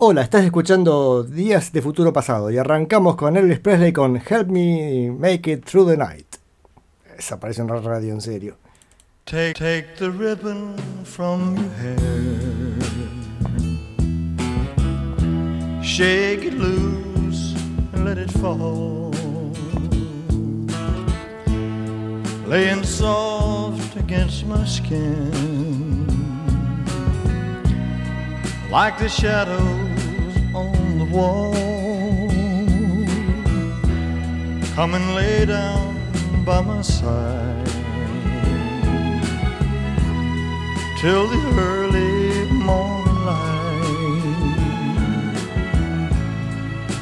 Hola, estás escuchando Días de Futuro Pasado y arrancamos con Elvis Presley con Help Me Make It Through the Night. Esa parece una radio en serio. Take, the ribbon from your hair. Shake it loose and let it fall. Laying soft against my skin. Like the shadows Come and lay down by my side. till the early morning light.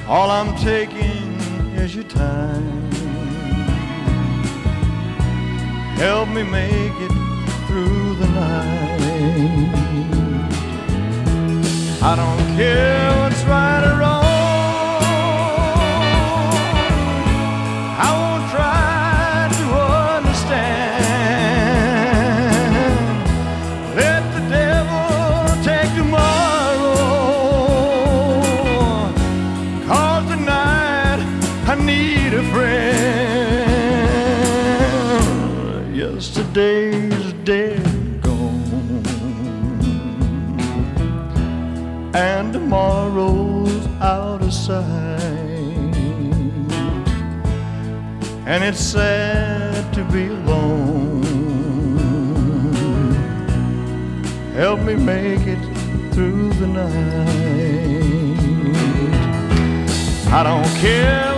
All I'm taking is your time. Help me make it through the night. I don't care what's right or wrong. And it's sad to be alone. Help me make it through the night. I don't care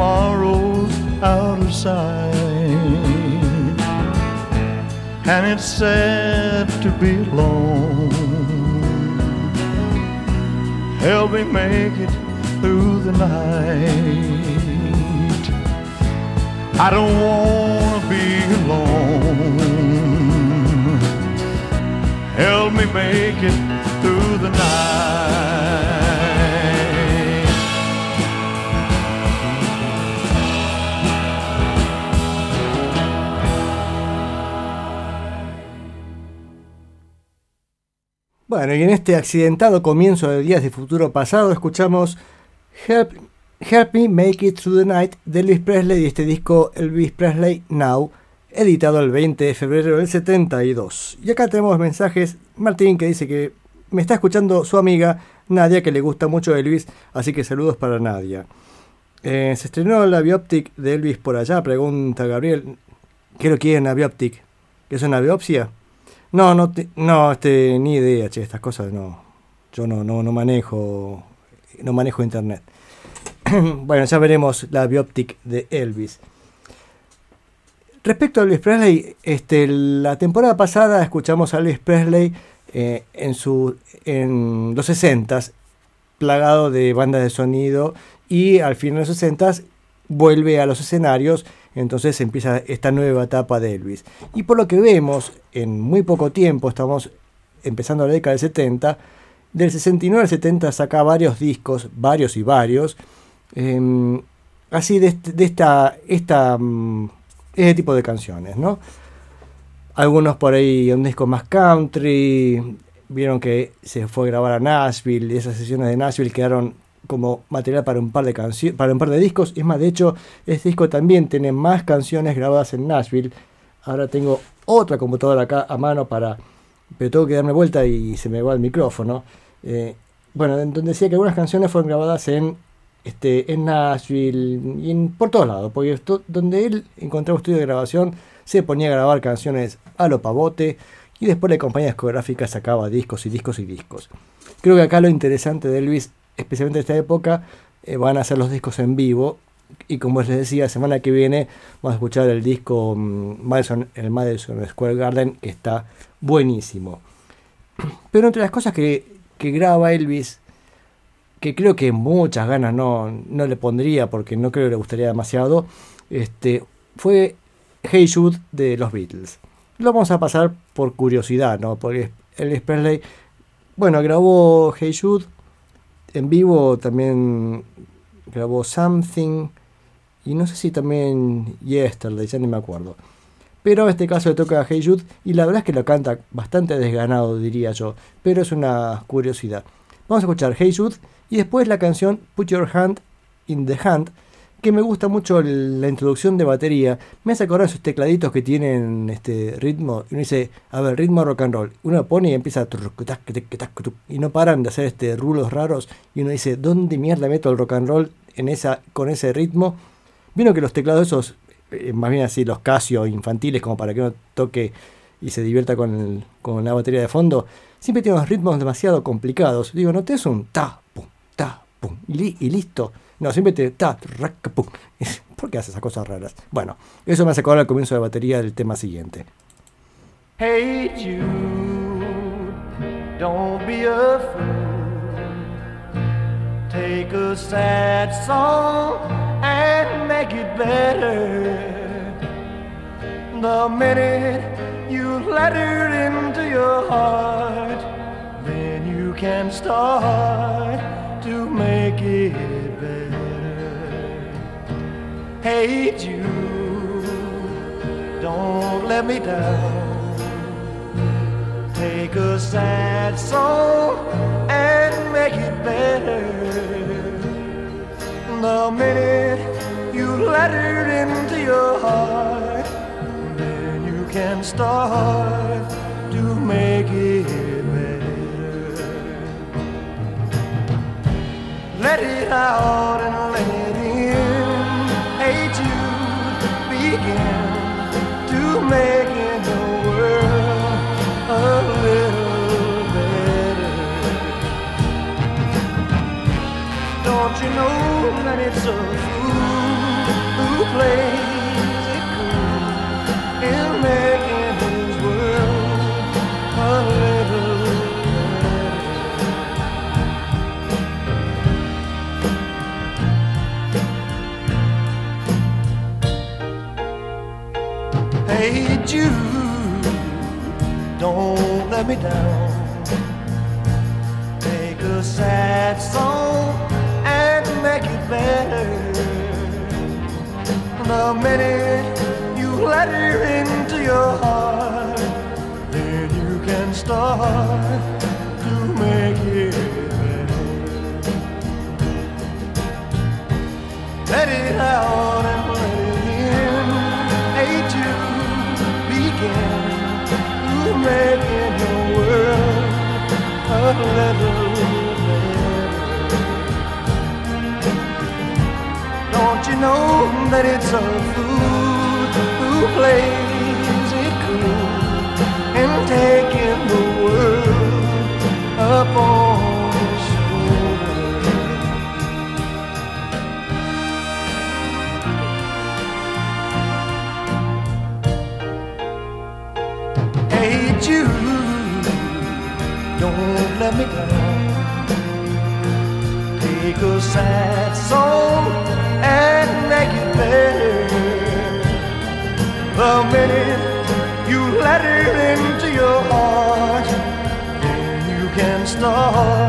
tomorrow's out of sight. And it's sad to be alone. Help me make it through the night. I don't wanna be alone. Help me make it through the night. Bueno, y en este accidentado comienzo de Días de Futuro Pasado escuchamos Help, Help Me Make It Through the Night de Elvis Presley y este disco Elvis Presley Now, editado el 20 de febrero del 72. Y acá tenemos mensajes, Martín que dice que me está escuchando su amiga Nadia que le gusta mucho Elvis, así que saludos para Nadia. Eh, se estrenó la bioptic de Elvis por allá, pregunta Gabriel. ¿Qué lo quieren la bioptic? ¿Que es una biopsia? No, no, no, este, ni idea, che, estas cosas no. Yo no, no, no manejo, no manejo internet. bueno, ya veremos la bioptic de Elvis. Respecto a Elvis Presley, este, la temporada pasada escuchamos a Elvis Presley eh, en, su, en los 60s, plagado de bandas de sonido, y al fin de los 60s vuelve a los escenarios, entonces empieza esta nueva etapa de Elvis. Y por lo que vemos, en muy poco tiempo, estamos empezando la década del 70, del 69 al 70 saca varios discos, varios y varios, em, así de, este- de esta, esta, mm, este tipo de canciones, ¿no? Algunos por ahí un disco más country, vieron que se fue a grabar a Nashville, y esas sesiones de Nashville quedaron como material para un par de canciones, para un par de discos. Es más, de hecho, este disco también tiene más canciones grabadas en Nashville. Ahora tengo otra computadora acá a mano para. Pero tengo que darme vuelta y se me va el micrófono. Eh, bueno, en donde decía que algunas canciones fueron grabadas en este, en Nashville y en, por todos lados, porque donde él encontraba estudio de grabación, se ponía a grabar canciones a lo pavote y después la compañía discográfica sacaba discos y discos y discos. Creo que acá lo interesante de Elvis, especialmente en esta época, eh, van a ser los discos en vivo. Y como les decía, semana que viene vamos a escuchar el disco mm, Madison, el Madison Square Garden, que está buenísimo. Pero entre las cosas que, que graba Elvis, que creo que muchas ganas no, no le pondría porque no creo que le gustaría demasiado, este, fue Hey Jude de los Beatles. Lo vamos a pasar por curiosidad, ¿no? Porque Elvis Presley, bueno, grabó Hey Jude, en vivo también grabó Something, y no sé si también Yesterday, ya ni me acuerdo. Pero en este caso le toca a Hey Jude y la verdad es que lo canta bastante desganado, diría yo. Pero es una curiosidad. Vamos a escuchar Hey Jude y después la canción Put Your Hand in the Hand, que me gusta mucho la introducción de batería. Me hace acordar esos tecladitos que tienen este ritmo. Uno dice, a ver, ritmo rock and roll. Uno pone y empieza y no paran de hacer este rulos raros. Y uno dice, ¿dónde mierda meto el rock and roll en esa, con ese ritmo? Vino que los teclados esos, eh, más bien así, los Casio infantiles, como para que uno toque y se divierta con, con la batería de fondo, siempre tienen unos ritmos demasiado complicados. Digo, no te es un ta, pum, ta, pum, y, listo. No, siempre te ta. ¿Por qué haces esas cosas raras? Bueno, eso me hace acordar al comienzo de batería del tema siguiente. Hey you, don't be afraid. Take a sad song and make it better. The minute you let it into your heart, then you can start to make it. Hey you. don't let me down. Take a sad song and make it better. The minute you let it into your heart, then you can start to make it better. Let it out and make the world a little better. Don't you know that it's a fool who plays don't let me down. Take a sad song and make it better. The minute you let her into your heart, then you can start to make it better. Let it out making the world a little better. Don't you know that it's a fool who plays it cool and taking the world up sad song and make it better. The minute you let it into your heart, then you can start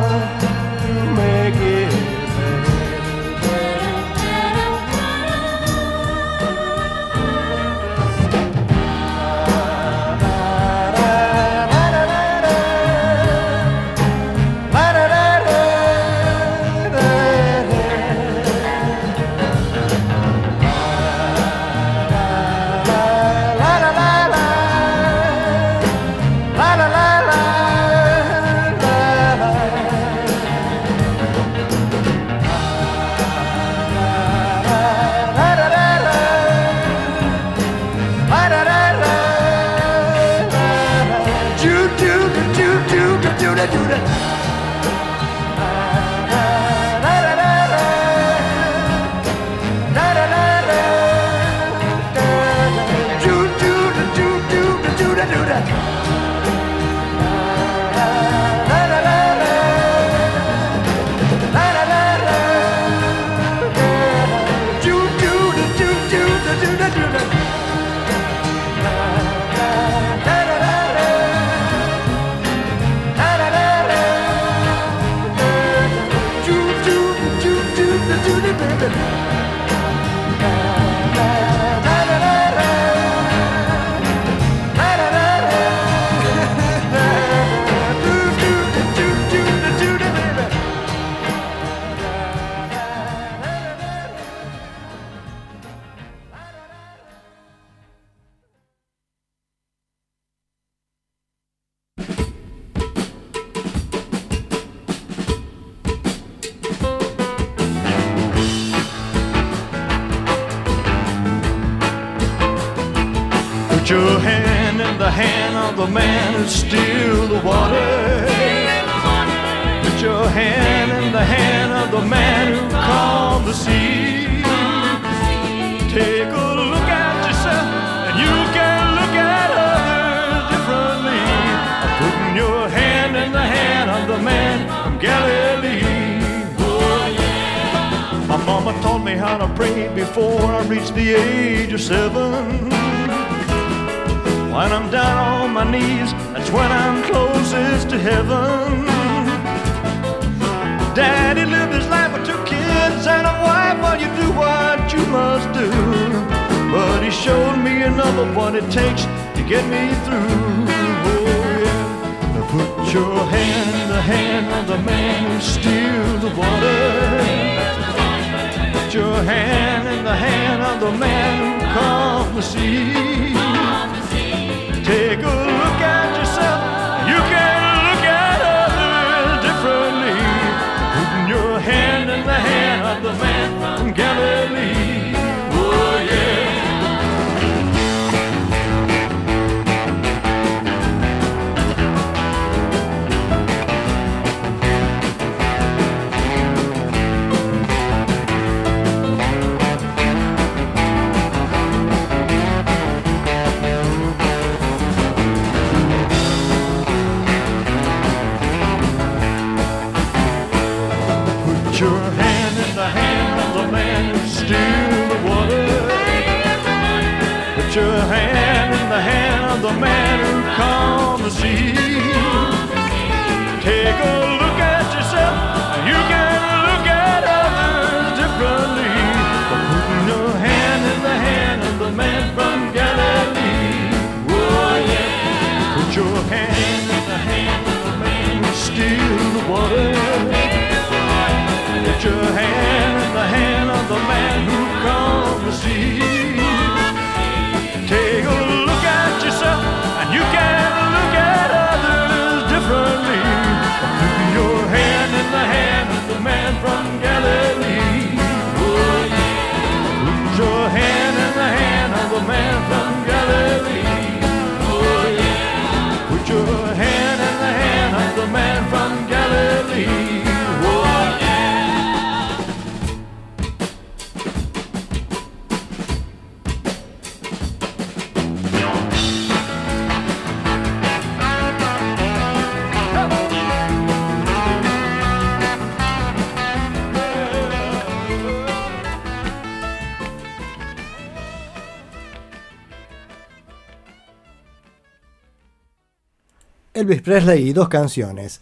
Elvis Presley y dos canciones.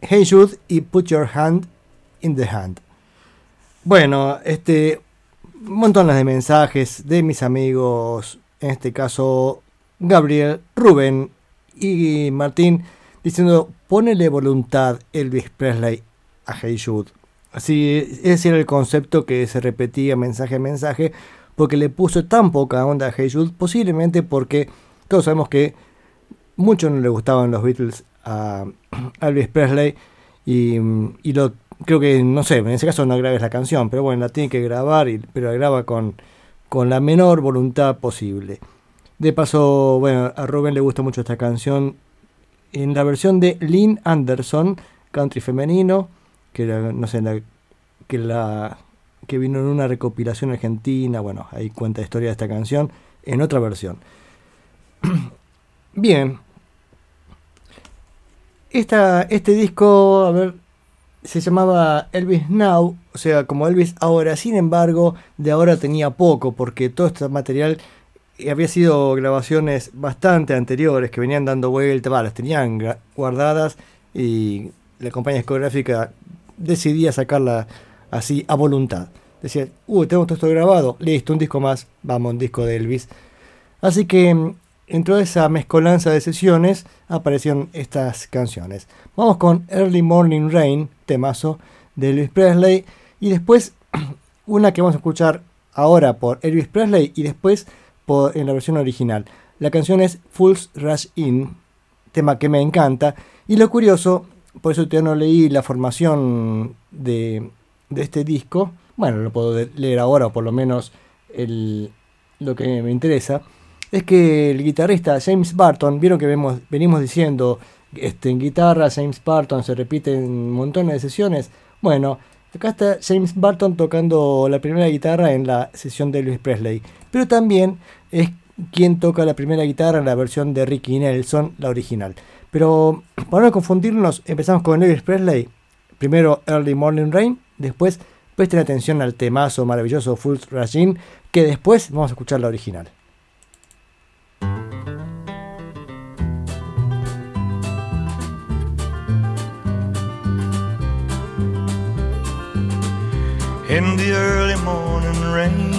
Hey Jude y Put Your Hand in the Hand. Bueno, este montones de mensajes de mis amigos, en este caso Gabriel, Rubén y Martín, diciendo ponele voluntad Elvis Presley a Hey Jude. Así, ese era el concepto que se repetía mensaje a mensaje, porque le puso tan poca onda a Hey Jude, posiblemente porque todos sabemos que mucho no le gustaban los Beatles a, Elvis Presley y, creo que no sé en ese caso no grabes la canción pero bueno la tiene que grabar pero la graba con, con la menor voluntad posible. De paso bueno a Rubén le gusta mucho esta canción en la versión de Lynn Anderson country femenino que la- no sé la, que la que vino en una recopilación argentina bueno ahí cuenta la historia de esta canción en otra versión. Bien este disco, a ver, se llamaba Elvis Now, o sea, como Elvis ahora, sin embargo, de ahora tenía poco, porque todo este material eh, había sido grabaciones bastante anteriores que venían dando vuelta, va, las tenían guardadas y la compañía discográfica decidía sacarla así a voluntad. Decía, uy, tenemos todo esto grabado, listo, un disco más, vamos, un disco de Elvis. Así que Dentro de esa mezcolanza de sesiones aparecieron estas canciones. Vamos con Early Morning Rain, temazo de Elvis Presley, y después una que vamos a escuchar ahora por Elvis Presley y después por, en la versión original. La canción es Fools Rush In, tema que me encanta, y lo curioso, por eso todavía no leí la formación de, este disco, bueno, lo puedo leer ahora, o por lo menos el, lo que me interesa es que el guitarrista James Barton, vieron que vemos, venimos diciendo, este, en guitarra James Barton se repite en montones de sesiones. Bueno, acá está James Barton tocando la primera guitarra en la sesión de Elvis Presley, pero también es quien toca la primera guitarra en la versión de Ricky Nelson, la original. Pero para no confundirnos, empezamos con Elvis Presley. Primero Early Morning Rain, después presten atención al temazo maravilloso Full Regime, que después vamos a escuchar la original. In the early morning rain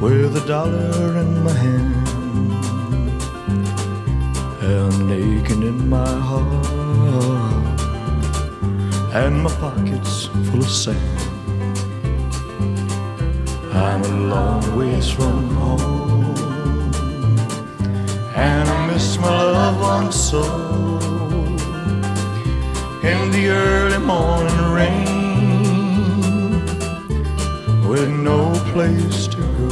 with a dollar in my hand and aching in my heart and my pockets full of sand. I'm a long ways from home and I miss my loved ones so. In the early morning rain with no place to go.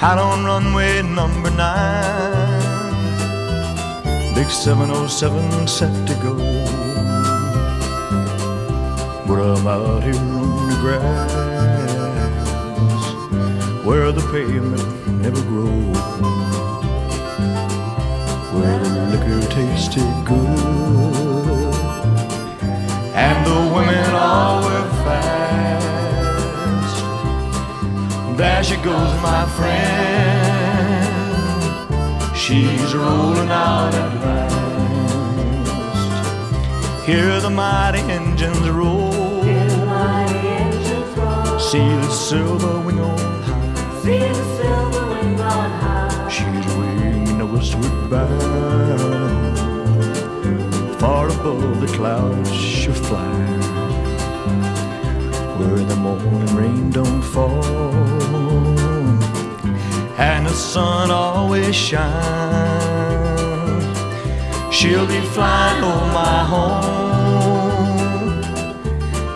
Out on runway number nine, big 707 set to go. But I'm out here on the grass where the pavement never grows, where the liquor tasted good and the women all were fast. There she goes, my friend. She's rolling out at last. Hear the mighty engines roll. See the silver wing on high. She's winging the westward bound. Far above the clouds she'll fly Where the morning rain don't fall. And the sun always shines. She'll be flying over my home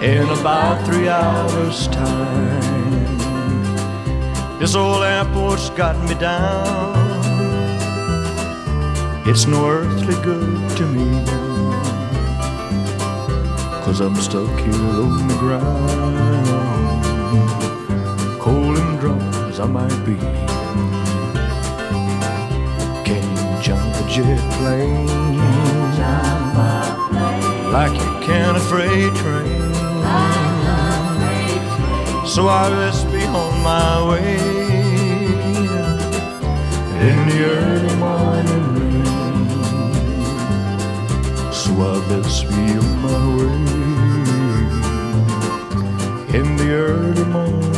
In about three hours time. This old airport's got me down. It's no earthly good to me Cause I'm stuck here on the ground. Cold and drunk as I might be. Can't jump a jet plane. Like you can a freight train. So I best be on my way. In the early morning I best be on my way in the early morning.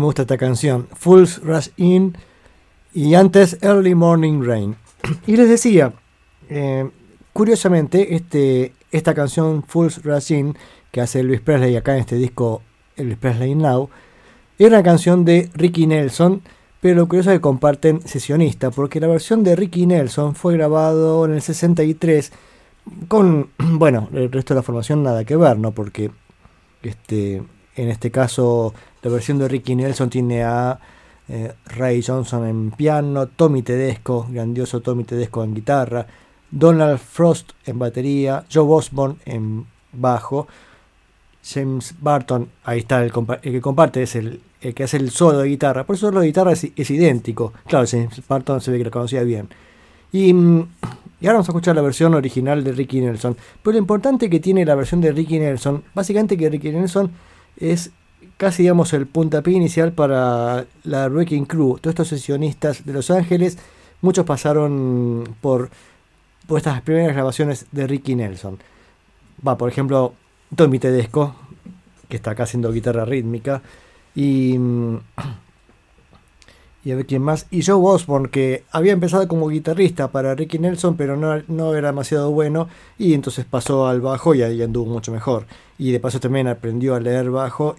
Me gusta esta canción. Fools Rush In y antes Early Morning Rain. Y les decía, eh, curiosamente, este, esta canción Fools Rush In que hace Elvis Presley acá en este disco Elvis Presley Now, era una canción de Ricky Nelson, pero lo curioso es que comparten sesionista, porque la versión de Ricky Nelson fue grabado en el 63 con, bueno, el resto de la formación nada que ver, ¿no? Porque este, en este caso la versión de Ricky Nelson tiene a eh, Ray Johnson en piano, Tommy Tedesco, grandioso Tommy Tedesco en guitarra, Donald Frost en batería, Joe Osborne en bajo, James Barton, ahí está el, que comparte, es el, que hace el solo de guitarra, por eso el solo de guitarra es, idéntico, claro, James Barton se ve que lo conocía bien. Mm, y ahora vamos a escuchar la versión original de Ricky Nelson. Pero lo importante que tiene la versión de Ricky Nelson, básicamente que Ricky Nelson es casi digamos el puntapié inicial para la Wrecking Crew. Todos estos sesionistas de Los Ángeles, muchos pasaron por, estas primeras grabaciones de Ricky Nelson. Va, por ejemplo, Tommy Tedesco, que está acá haciendo guitarra rítmica, y, mm, y a ver quién más, y Joe Osborne, que había empezado como guitarrista para Ricky Nelson, pero no, no era demasiado bueno, y entonces pasó al bajo y ahí anduvo mucho mejor. Y de paso también aprendió a leer bajo,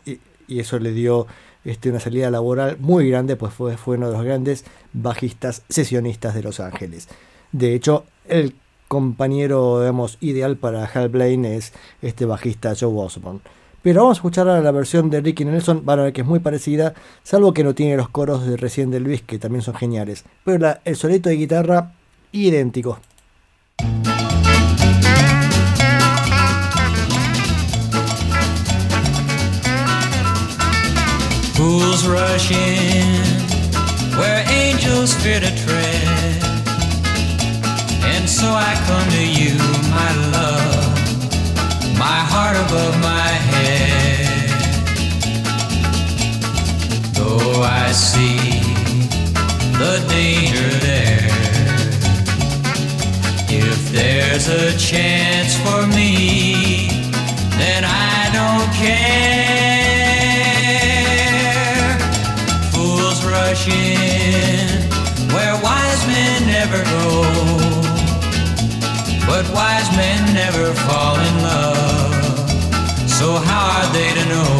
y eso le dio este, una salida laboral muy grande, pues fue, uno de los grandes bajistas sesionistas de Los Ángeles. De hecho, el compañero digamos, ideal para Hal Blaine es este bajista Joe Osborne. Pero vamos a escuchar ahora la versión de Ricky Nelson, van a ver que es muy parecida, salvo que no tiene los coros de recién de Luis, que también son geniales. Pero el solito de guitarra, idéntico. Fools rush in where angels fear to tread. And so I come to you, my love, my heart above my head. Though I see the danger there, if there's a chance for me, then I don't care. In where wise men never go, but wise men never fall in love. So how are they to know?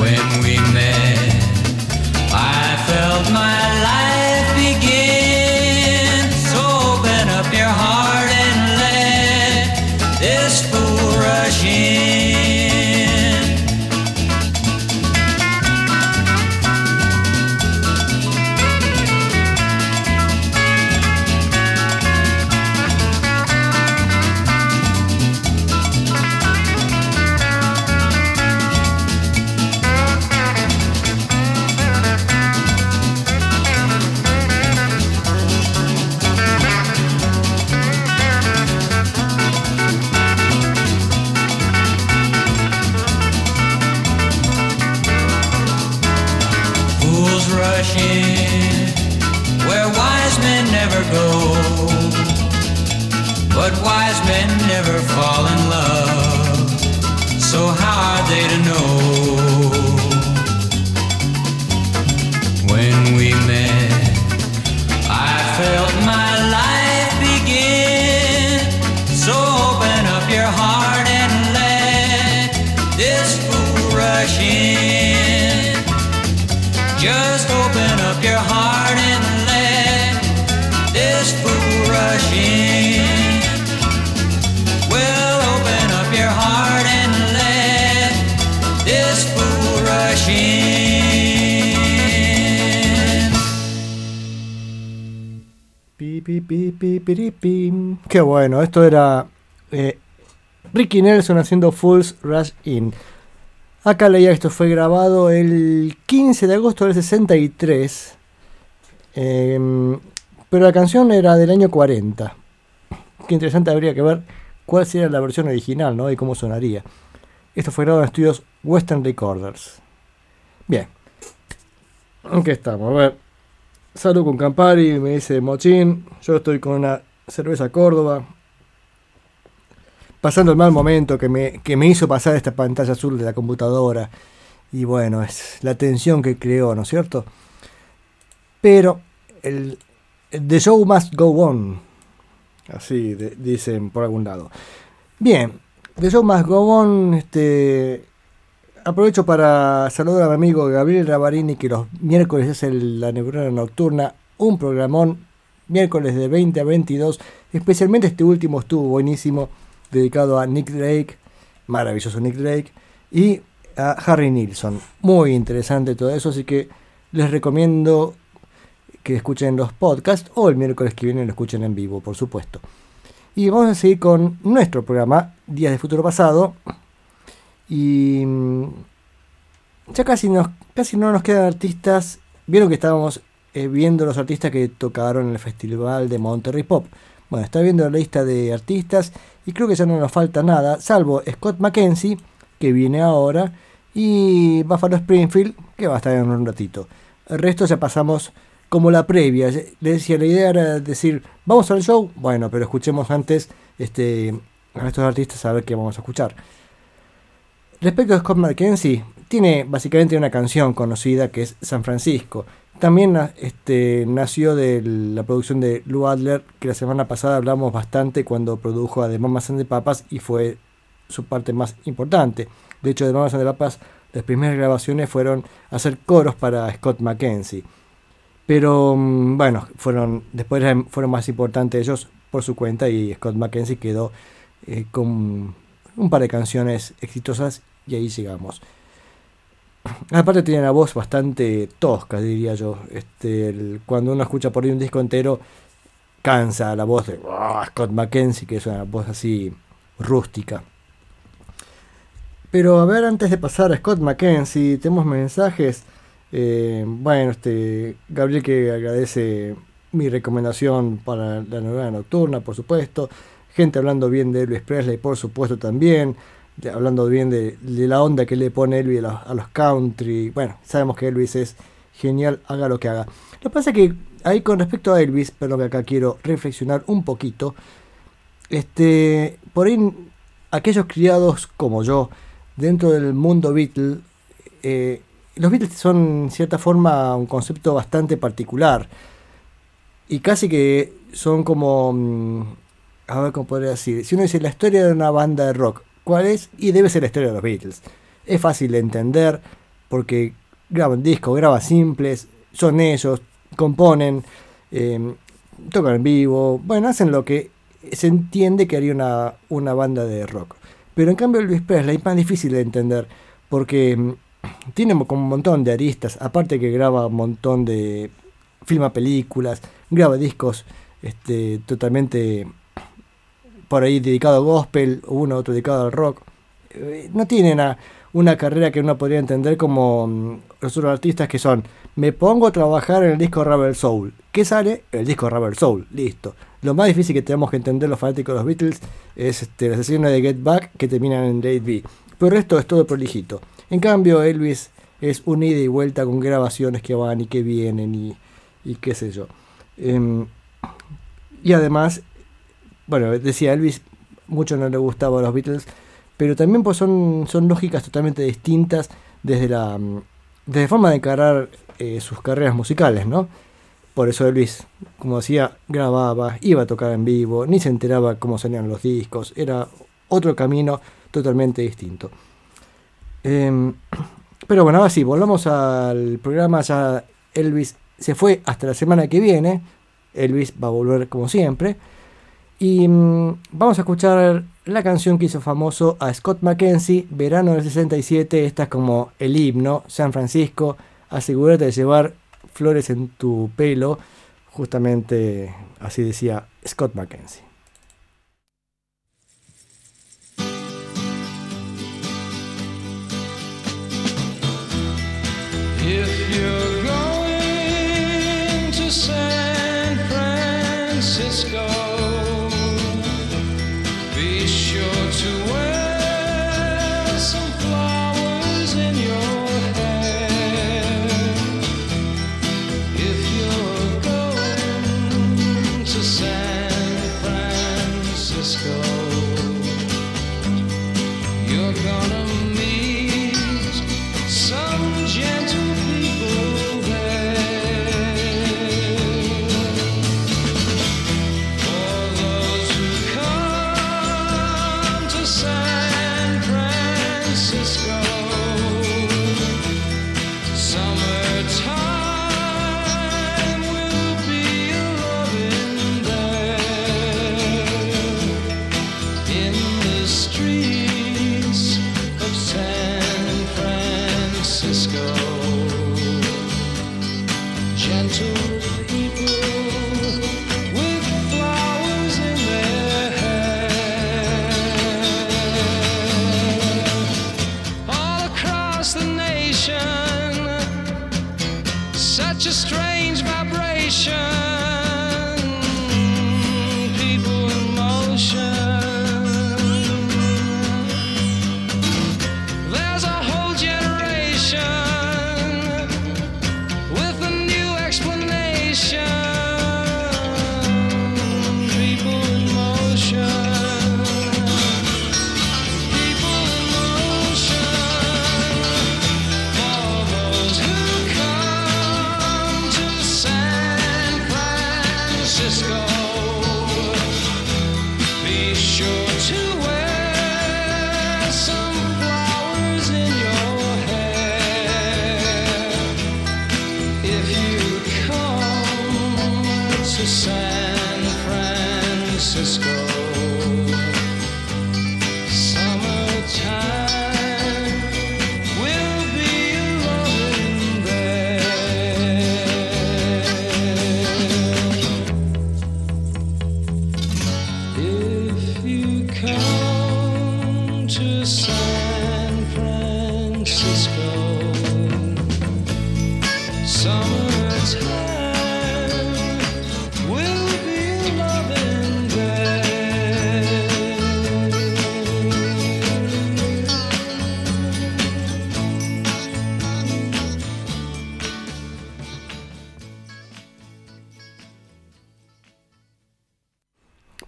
When we met, I felt my life Qué bueno, esto era eh, Ricky Nelson haciendo Fools Rush In. Acá leía esto fue grabado el 15 de agosto del 63. em, pero la canción era del año 40. Qué interesante habría que ver cuál sería la versión original, ¿no? Y cómo sonaría. Esto fue grabado en estudios Western Recorders. Bien. Aquí estamos, a ver. Salud con Campari, me dice Mochín. Yo estoy con una cerveza Córdoba. Pasando el mal momento que me, que me hizo pasar esta pantalla azul de la computadora. Y bueno, es la tensión que creó, ¿no es cierto? Pero el, The Show Must Go On. Así dicen por algún lado. Bien, The Show Must Go On. Este, aprovecho para saludar a mi amigo Gabriel Ravarini, que los miércoles es la neurona nocturna, un programón, miércoles de 20 a 22. Especialmente este último estuvo buenísimo, dedicado a Nick Drake, maravilloso Nick Drake, y a Harry Nilsson. Muy interesante todo eso, así que les recomiendo que escuchen los podcasts o el miércoles que viene lo escuchen en vivo, por supuesto. Y vamos a seguir con nuestro programa, Días de Futuro Pasado. Y mm, ya casi, casi no nos quedan artistas. Vieron que estábamos eh, viendo los artistas que tocaron en el Festival de Monterrey Pop. Bueno, está viendo la lista de artistas y creo que ya no nos falta nada, salvo Scott McKenzie, que viene ahora, y Buffalo Springfield, que va a estar en un ratito. El resto ya pasamos como la previa. Le decía, la idea era decir, vamos al show, bueno, pero escuchemos antes este, a estos artistas a ver qué vamos a escuchar. Respecto a Scott McKenzie, tiene básicamente una canción conocida que es San Francisco. También este, nació de la producción de Lou Adler, que la semana pasada hablamos bastante cuando produjo a The Mamas and Papas y fue su parte más importante. De hecho, The Mamas and the Papas, las primeras grabaciones fueron hacer coros para Scott McKenzie. Pero mm, bueno, fueron después fueron más importantes ellos por su cuenta y Scott McKenzie quedó eh, con un par de canciones exitosas y ahí llegamos. Aparte tiene una voz bastante tosca, diría yo. Este, cuando uno escucha por ahí un disco entero, cansa la voz de "Ah, Scott McKenzie, que es una voz así rústica. Pero a ver, antes de pasar a Scott McKenzie, tenemos mensajes. Eh, bueno, este Gabriel que agradece mi recomendación para la novela nocturna, por supuesto. Gente hablando bien de Elvis Presley, por supuesto también. hablando bien de, la onda que le pone Elvis a los, country. Bueno, sabemos que Elvis es genial, haga lo que haga. Lo que pasa es que ahí con respecto a Elvis, pero que acá quiero reflexionar un poquito. Este, por ahí, aquellos criados como yo, dentro del mundo Beatle, eh, los Beatles son en cierta forma un concepto bastante particular. Y casi que son como. A ver cómo podría decir. Si uno dice la historia de una banda de rock, ¿cuál es? Y debe ser la historia de los Beatles. Es fácil de entender porque graban discos, graban simples, son ellos, componen, eh, tocan en vivo, bueno, hacen lo que se entiende que haría una, una banda de rock. Pero en cambio Elvis Presley es más difícil de entender porque mm, tiene como un montón de aristas, aparte que graba un montón de filma películas, graba discos este, totalmente por ahí dedicado a gospel, uno otro dedicado al rock. Eh, No tiene una, una carrera que uno podría entender como mm, los otros artistas que son, me pongo a trabajar en el disco Rebel Soul. ¿Qué sale? El disco Rebel Soul, listo. Lo más difícil que tenemos que entender los fanáticos de los Beatles es este, sesiones de Get Back que terminan en Late B. Pero el resto es todo prolijito. En cambio, Elvis es un ida y vuelta con grabaciones que van y que vienen y, y qué sé yo. Em, y además, bueno, decía Elvis, mucho no le gustaba a los Beatles, pero también pues son, son lógicas totalmente distintas desde la, mm, desde forma de encarar eh, sus carreras musicales, ¿no? Por eso Elvis, como decía, grababa, iba a tocar en vivo, ni se enteraba cómo salían los discos, era otro camino totalmente distinto. Em, pero bueno, ahora sí, volvamos al programa, ya Elvis se fue hasta la semana que viene, Elvis va a volver como siempre, y mm, vamos a escuchar la canción que hizo famoso a Scott McKenzie, verano del 67, esta es como el himno, San Francisco, asegúrate de llevar flores en tu pelo, Justamente así decía Scott McKenzie.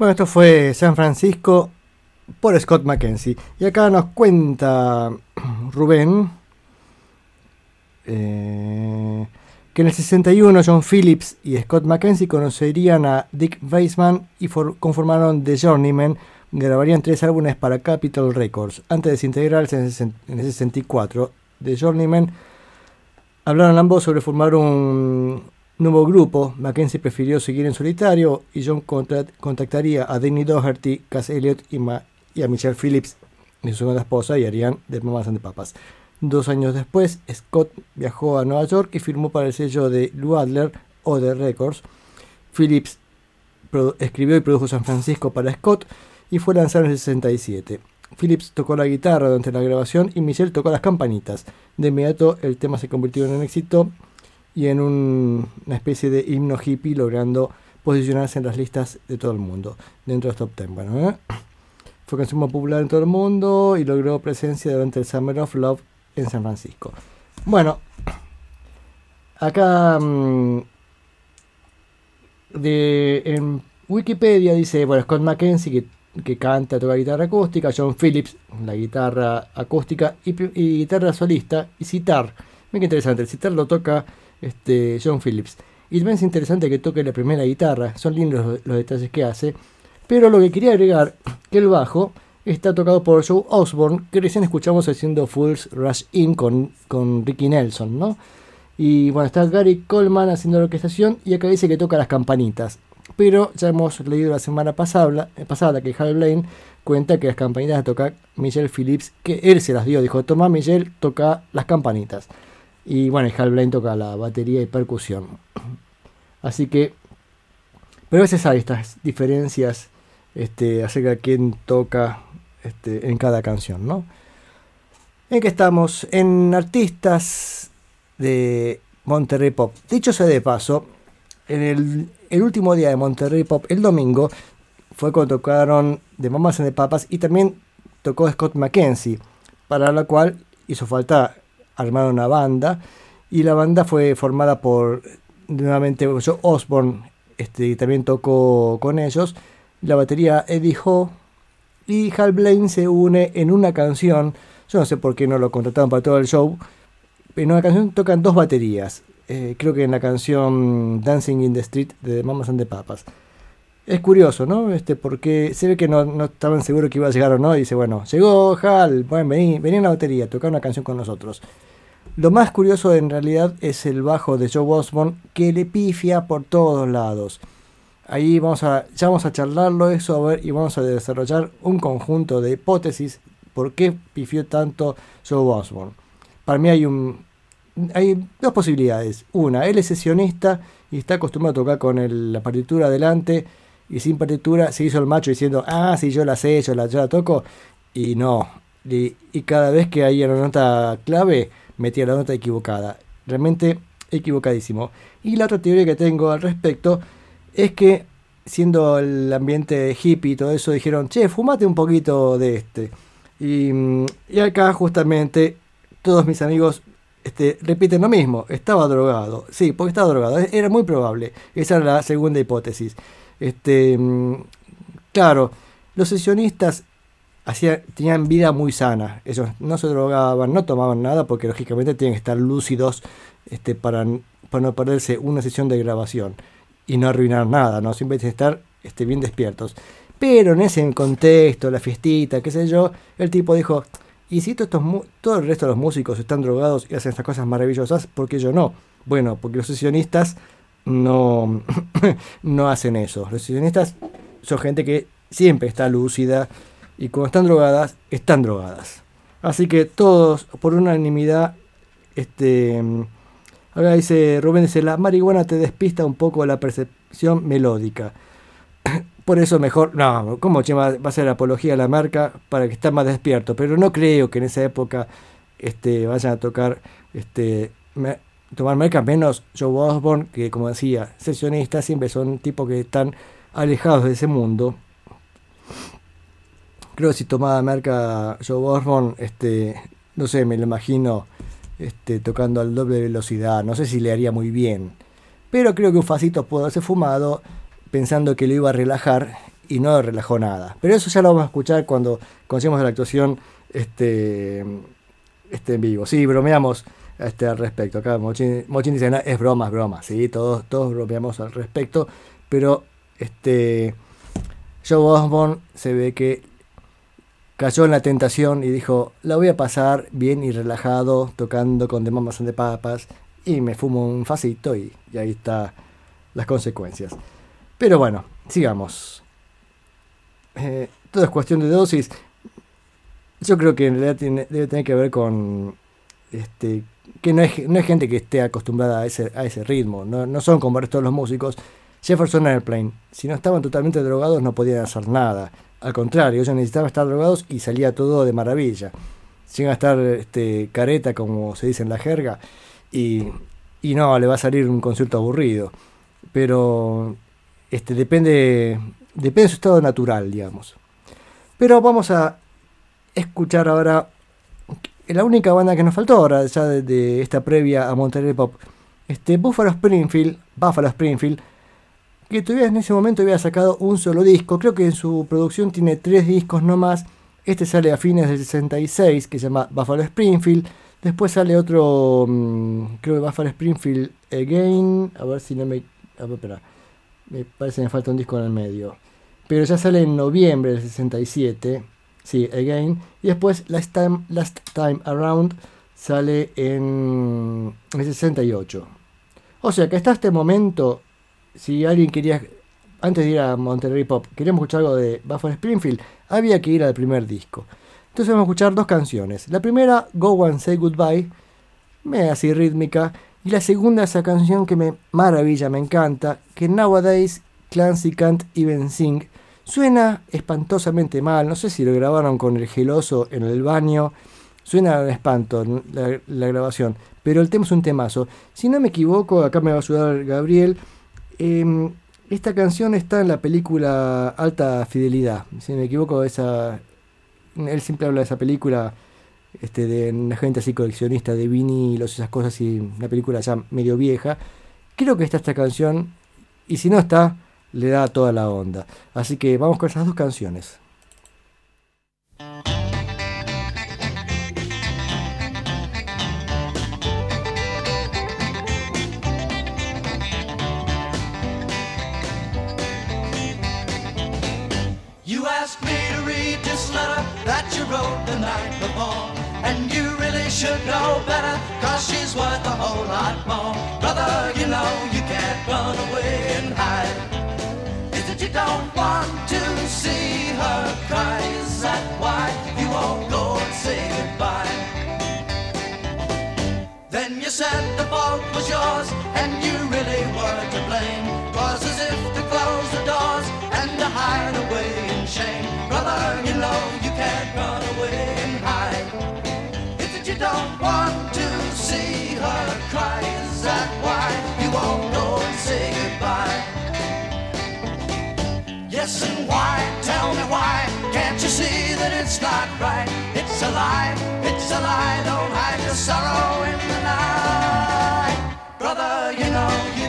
Bueno, esto fue San Francisco por Scott McKenzie. Y acá nos cuenta Rubén eh, que en el 61 John Phillips y Scott McKenzie conocerían a Dick Weisman y for- conformaron The Journeymen. Grabarían tres álbumes para Capitol Records antes de desintegrarse en el sesen- en el 64. The Journeymen hablaron ambos sobre formar un nuevo grupo. Mackenzie prefirió seguir en solitario y John contactaría a Danny Doherty, Cass Elliot y, a Michelle Phillips, su segunda esposa, y harían The Mamas and the Papas. Dos años después, Scott viajó a Nueva York y firmó para el sello de Lou Adler o de Records. Phillips escribió y produjo San Francisco para Scott y fue lanzado en el 67. Phillips tocó la guitarra durante la grabación y Michelle tocó las campanitas. De inmediato el tema se convirtió en un éxito y en un- una especie de himno hippie, logrando posicionarse en las listas de todo el mundo, dentro de los top 10. Bueno, ¿eh? Fue popular en todo el mundo y logró presencia durante el Summer of Love en San Francisco. Bueno, acá mm, de, en Wikipedia dice, bueno, Scott McKenzie que, que canta, toca guitarra acústica, John Phillips, la guitarra acústica y guitarra solista, y citar. Mira qué interesante, el citar lo toca este, John Phillips. Y también es interesante que toque la primera guitarra, son lindos los, los detalles que hace. Pero lo que quería agregar, que el bajo está tocado por Joe Osborne, que recién escuchamos haciendo Fools Rush In con, con Ricky Nelson, ¿no? Y bueno, está Gary Coleman haciendo la orquestación y acá dice que toca las campanitas. Pero ya hemos leído la semana pasada, eh, pasada que Hal Blaine cuenta que las campanitas las toca Michelle Phillips, que él se las dio, dijo, toma Michelle, toca las campanitas. Y bueno, Hal Blaine toca la batería y percusión. Así que Pero a veces hay estas diferencias este, acerca de quién toca este, en cada canción, ¿no? En que estamos en artistas de Monterrey Pop. Dicho sea de paso, en el, último día de Monterrey Pop, el domingo, fue cuando tocaron de Mamas and the Papas y también tocó Scott McKenzie, para la cual hizo falta armar una banda y la banda fue formada por nuevamente Joe Osborne, este, también tocó con ellos, la batería Eddie Ho y Hal Blaine se une en una canción, yo no sé por qué no lo contrataron para todo el show, en una canción tocan dos baterías, eh, creo que en la canción Dancing in the Street de Mamas and the Papas. Es curioso, ¿no? Este, porque se ve que no, no, estaban seguros que iba a llegar o no. Y dice, bueno, llegó Hal, bueno, vení, vení en la batería, toca una canción con nosotros. Lo más curioso en realidad es el bajo de Joe Osborne que le pifia por todos lados. Ahí vamos a, ya vamos a charlarlo eso a ver, y vamos a desarrollar un conjunto de hipótesis por qué pifió tanto Joe Osborne. Para mí hay un, hay dos posibilidades. Una, él es sesionista y está acostumbrado a tocar con la partitura adelante y sin partitura se hizo el macho diciendo, ah, si yo la sé, yo la, yo la toco. Y no. Y, y, cada vez que hay una nota clave, metía la nota equivocada. Realmente equivocadísimo. Y la otra teoría que tengo al respecto es que, siendo el ambiente hippie y todo eso, dijeron, che, fumate un poquito de este. Y, y acá justamente todos mis amigos este, repiten lo mismo, estaba drogado. Sí, porque estaba drogado, era muy probable. Esa era la segunda hipótesis. Este, claro, los sesionistas hacían, tenían vida muy sana. Ellos no se drogaban, no tomaban nada porque lógicamente tienen que estar lúcidos este, para, para no perderse una sesión de grabación y no arruinar nada, ¿no? Siempre tienen que estar este, bien despiertos. Pero en ese contexto, la fiestita, qué sé yo, el tipo dijo, y si todos todo el resto de los músicos están drogados y hacen estas cosas maravillosas, ¿por qué yo no? Bueno, porque los sesionistas no, no hacen eso. Los sesionistas son gente que siempre está lúcida y cuando están drogadas, están drogadas. Así que todos, por unanimidad, este, acá dice Rubén, dice, la marihuana te despista un poco la percepción melódica. Por eso mejor, no, ¿cómo va, a ser apología a la marca para que esté más despierto? Pero no creo que en esa época este, vayan a tocar, este, tomar marca, menos Joe Osborne, que como decía, sesionistas siempre son tipos que están alejados de ese mundo. Creo que si tomaba marca Joe Osborne, este, no sé, me lo imagino este, tocando al doble velocidad, no sé si le haría muy bien. Pero creo que un facito pudo haberse fumado pensando que lo iba a relajar y no relajó nada. Pero eso ya lo vamos a escuchar cuando conocemos la actuación este, este en vivo. Sí, bromeamos este, al respecto. Acá Mochin, dice, es broma, es broma. Sí, todos, todos bromeamos al respecto. Pero este, Joe Osborne se ve que cayó en la tentación y dijo, la voy a pasar bien y relajado, tocando con The Mamas the Papas. Y me fumo un facito y, y ahí está las consecuencias. Pero bueno, sigamos. Eh, todo es cuestión de dosis. Yo creo que en realidad debe tener que ver con este, que no es, no es gente que esté acostumbrada a ese, a ese ritmo. No, no son como todos los músicos. Jefferson Airplane, si no estaban totalmente drogados no podían hacer nada. Al contrario, ellos necesitaban estar drogados y salía todo de maravilla. Sin estar este, careta, como se dice en la jerga, y, y no, le va a salir un concierto aburrido. Pero este, depende, depende de su estado natural, digamos. Pero vamos a escuchar ahora la única banda que nos faltó ahora, ya de, esta previa a Monterrey Pop. Este, Buffalo Springfield, Buffalo Springfield, que todavía en ese momento había sacado un solo disco. Creo que en su producción tiene tres discos nomás. Este sale a fines del 66, que se llama Buffalo Springfield. Después sale otro, mmm, creo que Buffalo Springfield Again. A ver si no me... A ver, espera. Me parece que me falta un disco en el medio. Pero ya sale en noviembre del 67. Sí, Again. Y después Last Time, Last Time Around sale en el 68. O sea que hasta este momento, si alguien quería, antes de ir a Monterrey Pop, queríamos escuchar algo de Buffalo Springfield, había que ir al primer disco. Entonces vamos a escuchar dos canciones. La primera, Go and Say Goodbye, me así rítmica. Y la segunda, esa canción que me maravilla, me encanta, que Nowadays Clancy Can't Even Sing. Suena espantosamente mal, no sé si lo grabaron con el geloso en el baño, suena espanto la, la, grabación, pero el tema es un temazo. Si no me equivoco, acá me va a ayudar Gabriel, eh, esta canción está en la película Alta Fidelidad, si me equivoco, esa, él siempre habla de esa película este, de una gente así coleccionista de vinilos, esas cosas, y una película ya medio vieja. Creo que está esta canción, y si no está, le da toda la onda. Así que vamos con esas dos canciones. Should know better, cause she's worth a whole lot more. Brother, you know you can't run away and hide. Is it you don't want to see her cry? Is that why you won't go and say goodbye? Then you said the fault was yours, and you really were to blame. Was as if to close the doors and to hide away in shame. Brother, you know you can't run away don't want to see her cry? Is that why you won't go and say goodbye? Yes, and why? Tell me why? Can't you see that it's not right? It's a lie, it's a lie. Don't hide your sorrow in the night. Brother, you know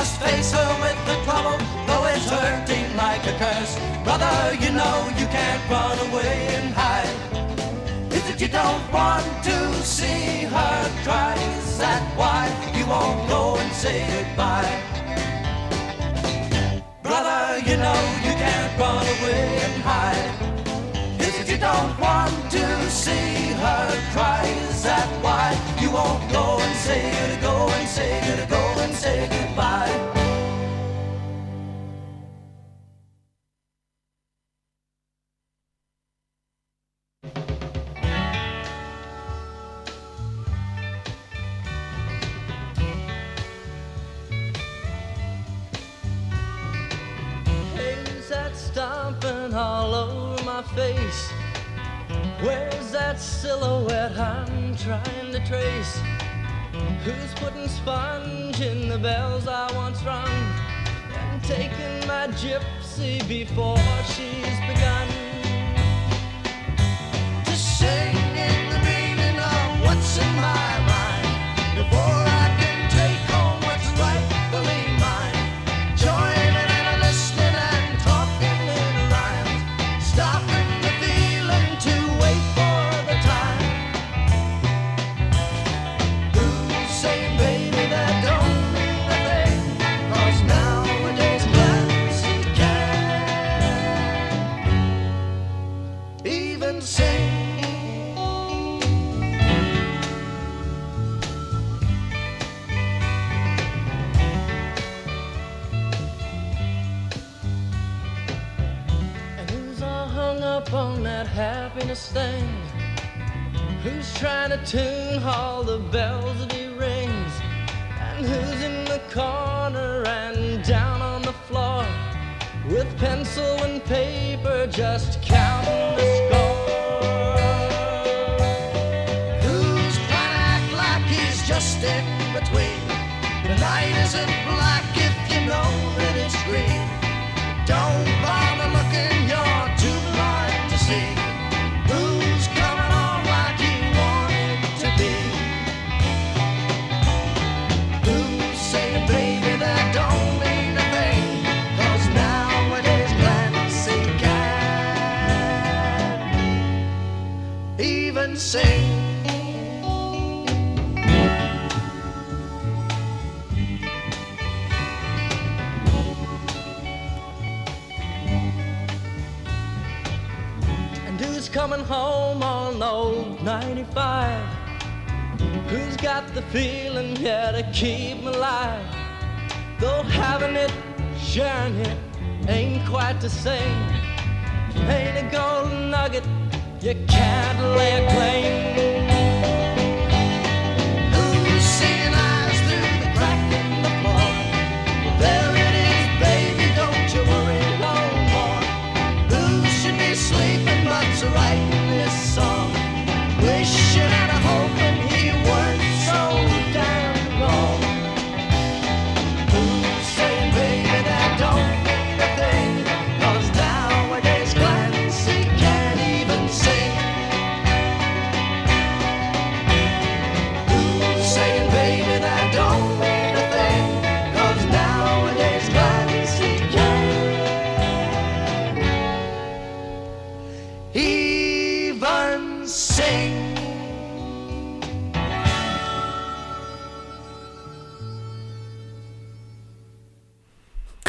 must face her with the trouble, though it's hurting like a curse. Brother, you know you can't run away and hide. Is it you don't want to see her cry? Is that why you won't go and say goodbye? Brother, you know you can't run away and hide. You don't want to see her cry? Is that why you won't go and say good, go and say good, go and say goodbye? Stomping all over my face? Where's that silhouette I'm trying to trace? Who's putting sponge in the bells I once rung and taking my gypsy before she's begun? To sing in the meaning of what's in my mind before I thing? Who's trying to tune all the bells that he rings? And who's in the corner and down on the floor with pencil and paper just counting the score? Who's trying to act like he's just in between? The night isn't black home on old 95. Who's got the feeling, yeah, to keep me alive? Though having it, sharing it, ain't quite the same. Ain't a golden nugget, you can't lay a claim.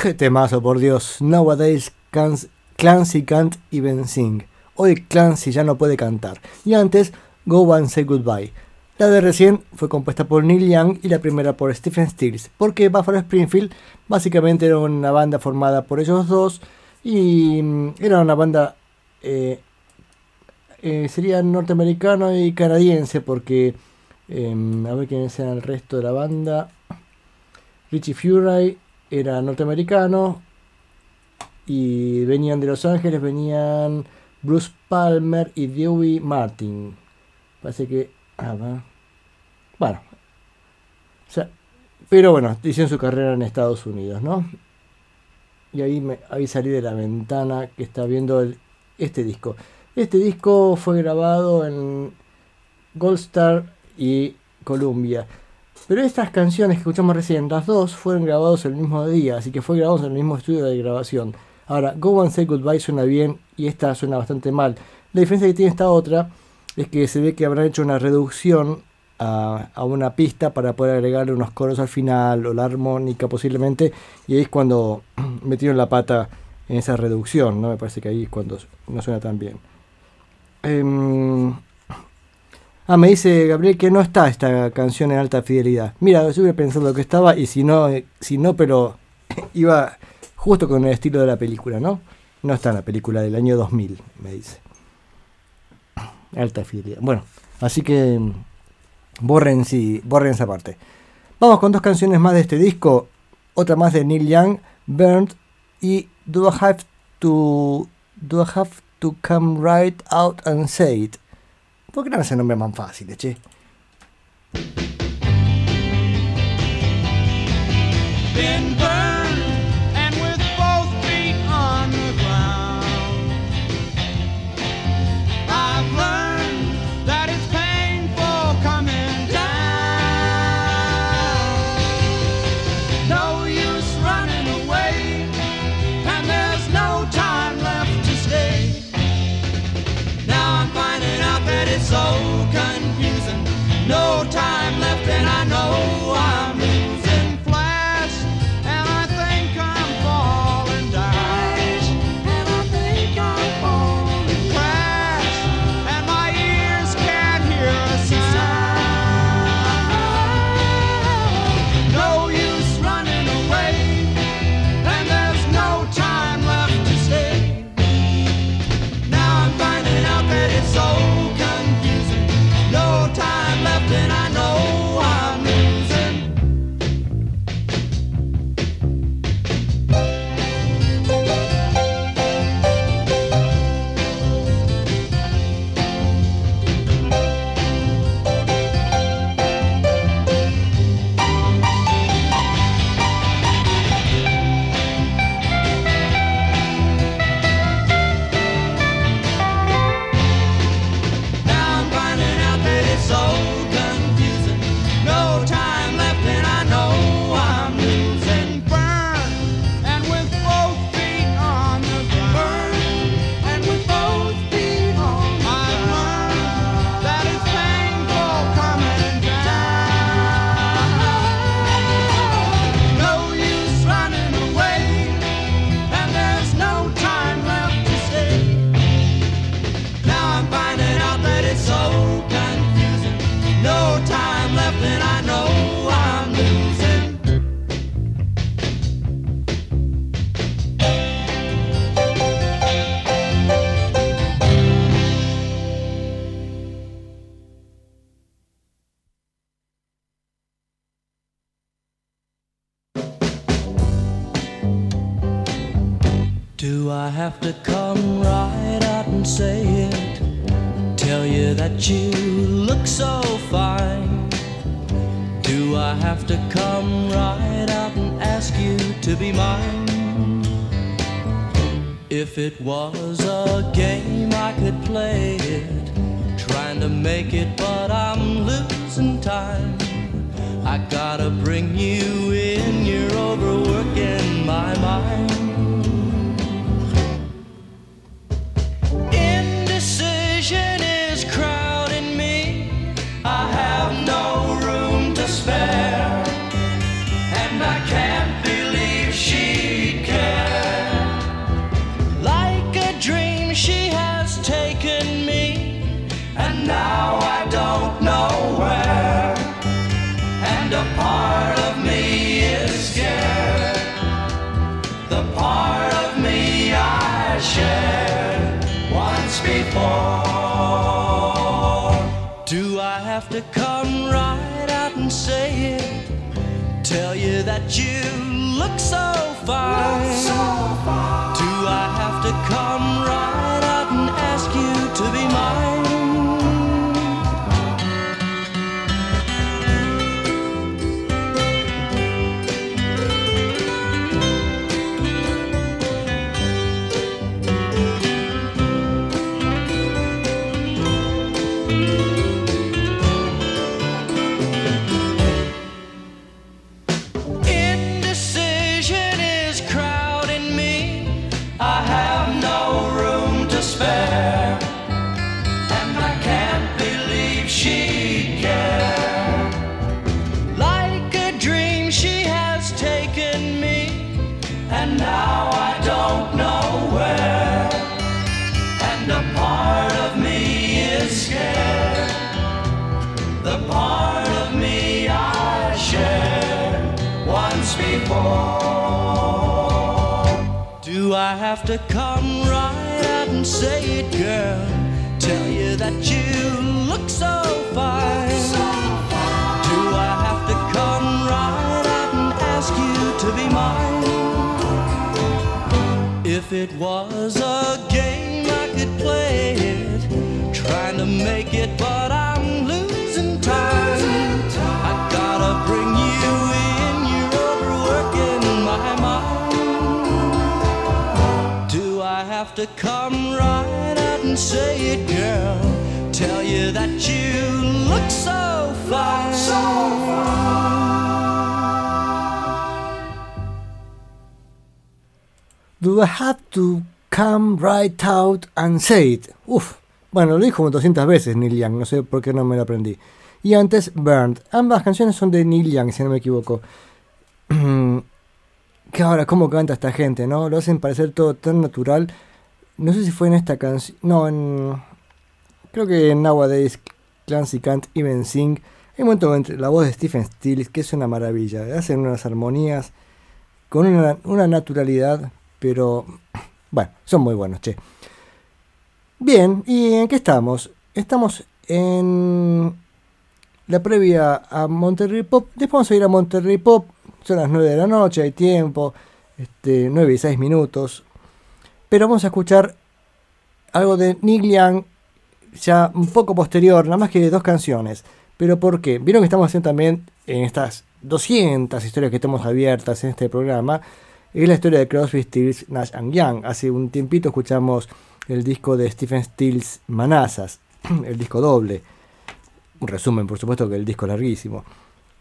Qué temazo, por Dios. Nowadays Clancy can't even sing. Hoy Clancy ya no puede cantar. Y antes, Go and Say Goodbye. La de recién fue compuesta por Neil Young y la primera por Stephen Stills. Porque Buffalo Springfield básicamente era una banda formada por ellos dos. Y mm, era una banda... eh, eh, sería norteamericano y canadiense porque... em, a ver quiénes eran el resto de la banda. Richie Furay era norteamericano y venían de Los Ángeles, venían Bruce Palmer y Dewey Martin. Parece que... ah. Bueno. Pero bueno, hicieron su carrera en Estados Unidos, ¿no? Y ahí, me, ahí salí de la ventana que está viendo el- este disco. Este disco fue grabado en Gold Star y Columbia. Pero estas canciones que escuchamos recién, las dos fueron grabados el mismo día, así que fue grabados en el mismo estudio de grabación. Ahora, Go and Say Goodbye suena bien y esta suena bastante mal. La diferencia que tiene esta otra es que se ve que habrán hecho una reducción a, una pista para poder agregarle unos coros al final o la armónica posiblemente, y ahí es cuando metieron la pata en esa reducción, ¿no? Me parece que ahí es cuando no suena tan bien. Em, Ah, me dice Gabriel que no está esta canción en alta fidelidad. Mira, yo estuve pensando que estaba y si no, eh, si no, pero iba justo con el estilo de la película, ¿no? No está en la película del año 2000, me dice. Alta fidelidad. Bueno, así que mm, borren, sí, borren esa parte. Vamos con dos canciones más de este disco. Otra más de Neil Young, Burned y Do I Have to Do I Have to Come Right Out and Say It. ¿Por qué no ese nombre más fácil, che? To come right out and say it? Tell you that you look so fine. Do I have to come right out and ask you to be mine? If it was a game, I could play it. Trying to make it, but I'm losing time. I gotta bring you in, you're overworking my mind. Have to come right out and say it? Tell you that you look so fine. Do I have to come I have to come right out and say it, girl? Tell you that you look so fine. Do I have to come right out and ask you to be mine? If it was a have to come right out and say it, girl? Tell you that you look so fine. Do I have to come right out and say it? Uf, bueno, lo dijo como 200 veces Neil Young, no sé por qué no me lo aprendí. Y antes Burned. Ambas canciones son de Neil Young, si no me equivoco. que ahora, cómo canta esta gente, ¿no? Lo hacen parecer todo tan natural. No sé si fue en esta canción. No, en. Creo que en Nowadays Clancy Can't Even Sing. Hay un momento entre la voz de Stephen Stills que es una maravilla. Hacen unas armonías con una, una naturalidad, pero. Bueno, son muy buenos, che. Bien, ¿y en qué estamos? Estamos en la previa a Monterrey Pop. Después vamos a ir a Monterrey Pop. Son las 9 de la noche, hay tiempo. Este, 9 y 6 minutos. Pero vamos a escuchar algo de Young, ya un poco posterior, nada más que dos canciones. Pero ¿por qué? Vieron que estamos haciendo también en estas 200 historias que tenemos abiertas en este programa. Es la historia de Crosby, Stills, Nash and Young. Hace un tiempito escuchamos el disco de Stephen Stills, Manazas, el disco doble. Un resumen, por supuesto, que el disco es larguísimo.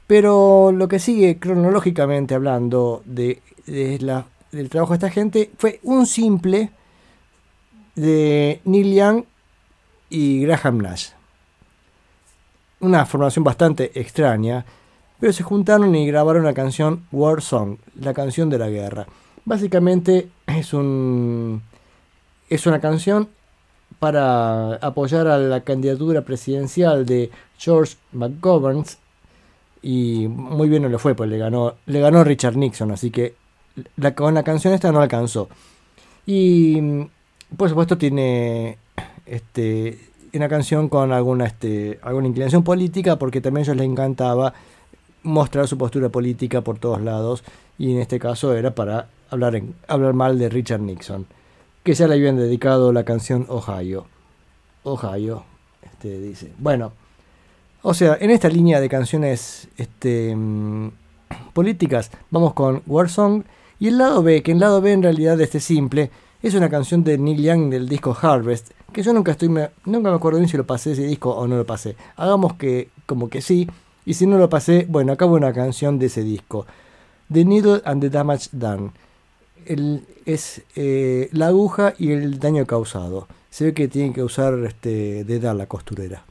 Pero lo que sigue cronológicamente hablando de, de la, del trabajo de esta gente fue un simple de Neil Young y Graham Nash. Una formación bastante extraña, pero se juntaron y grabaron la canción War Song, la canción de la guerra. Básicamente es un es una canción para apoyar a la candidatura presidencial de George McGovern y muy bien no le fue, pues le ganó le ganó Richard Nixon, así que la, con la canción esta no alcanzó. Y mm, por supuesto tiene este, una canción con alguna, este, alguna inclinación política porque también a ellos les encantaba mostrar su postura política por todos lados y en este caso era para hablar, hablar mal de Richard Nixon, que ya le habían dedicado la canción Ohio. Ohio, este, dice. Bueno, o sea, en esta línea de canciones este, mm, políticas vamos con War Song y el lado B, que el lado B en realidad de este simple, es una canción de Neil Young del disco Harvest, que yo nunca estoy me, nunca me acuerdo bien si lo pasé ese disco o no lo pasé. Hagamos que como que sí, y si no lo pasé, bueno, acabo una canción de ese disco. The Needle and the Damage Done. El, es eh, la aguja y el daño causado. Se ve que tienen que usar este, de dar la costurera.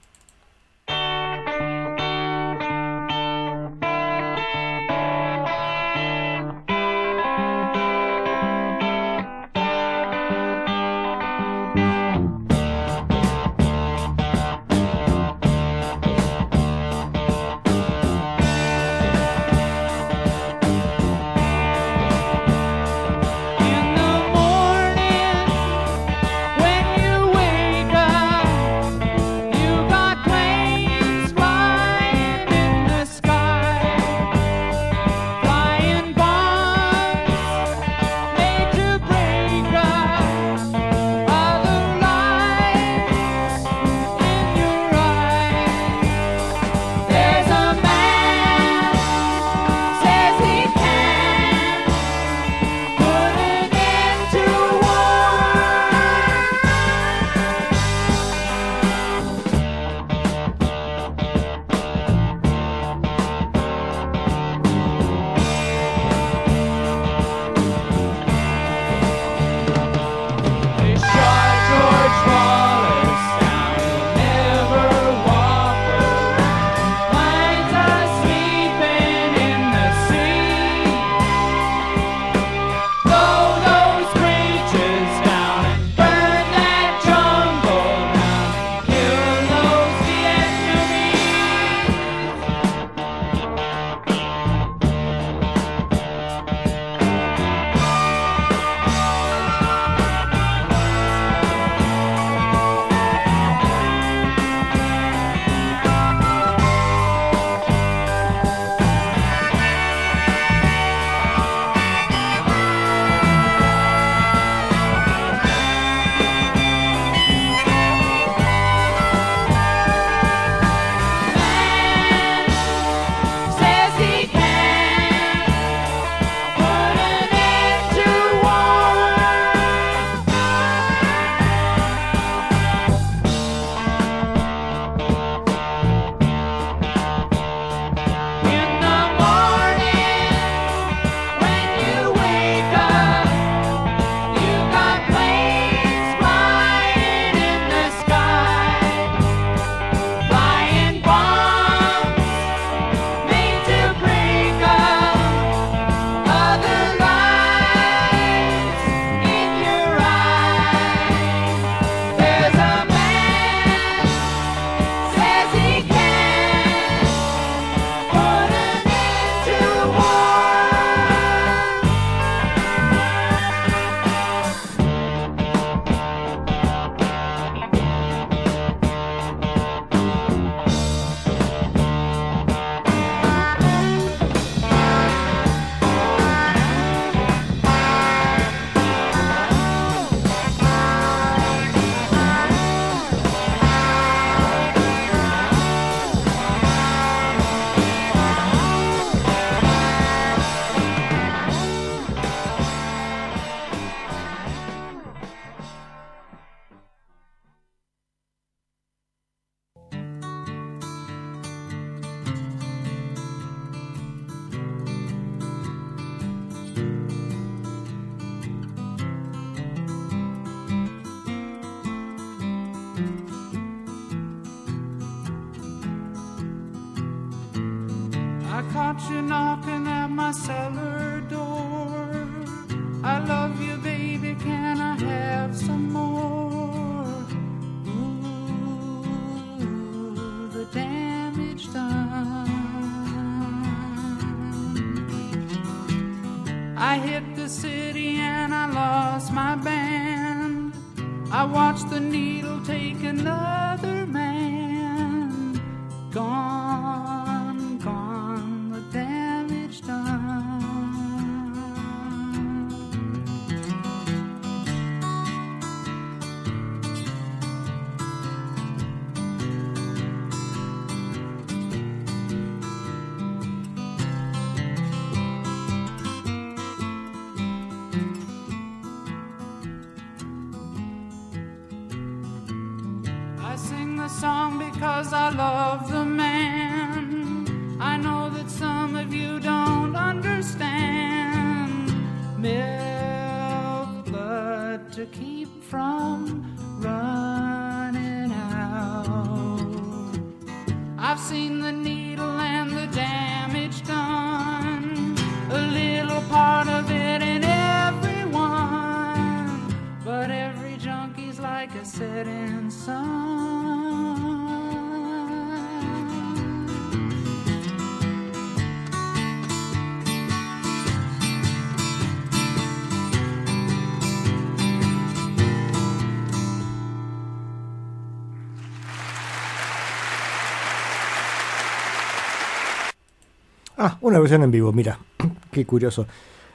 Una versión en vivo, mira. Qué curioso.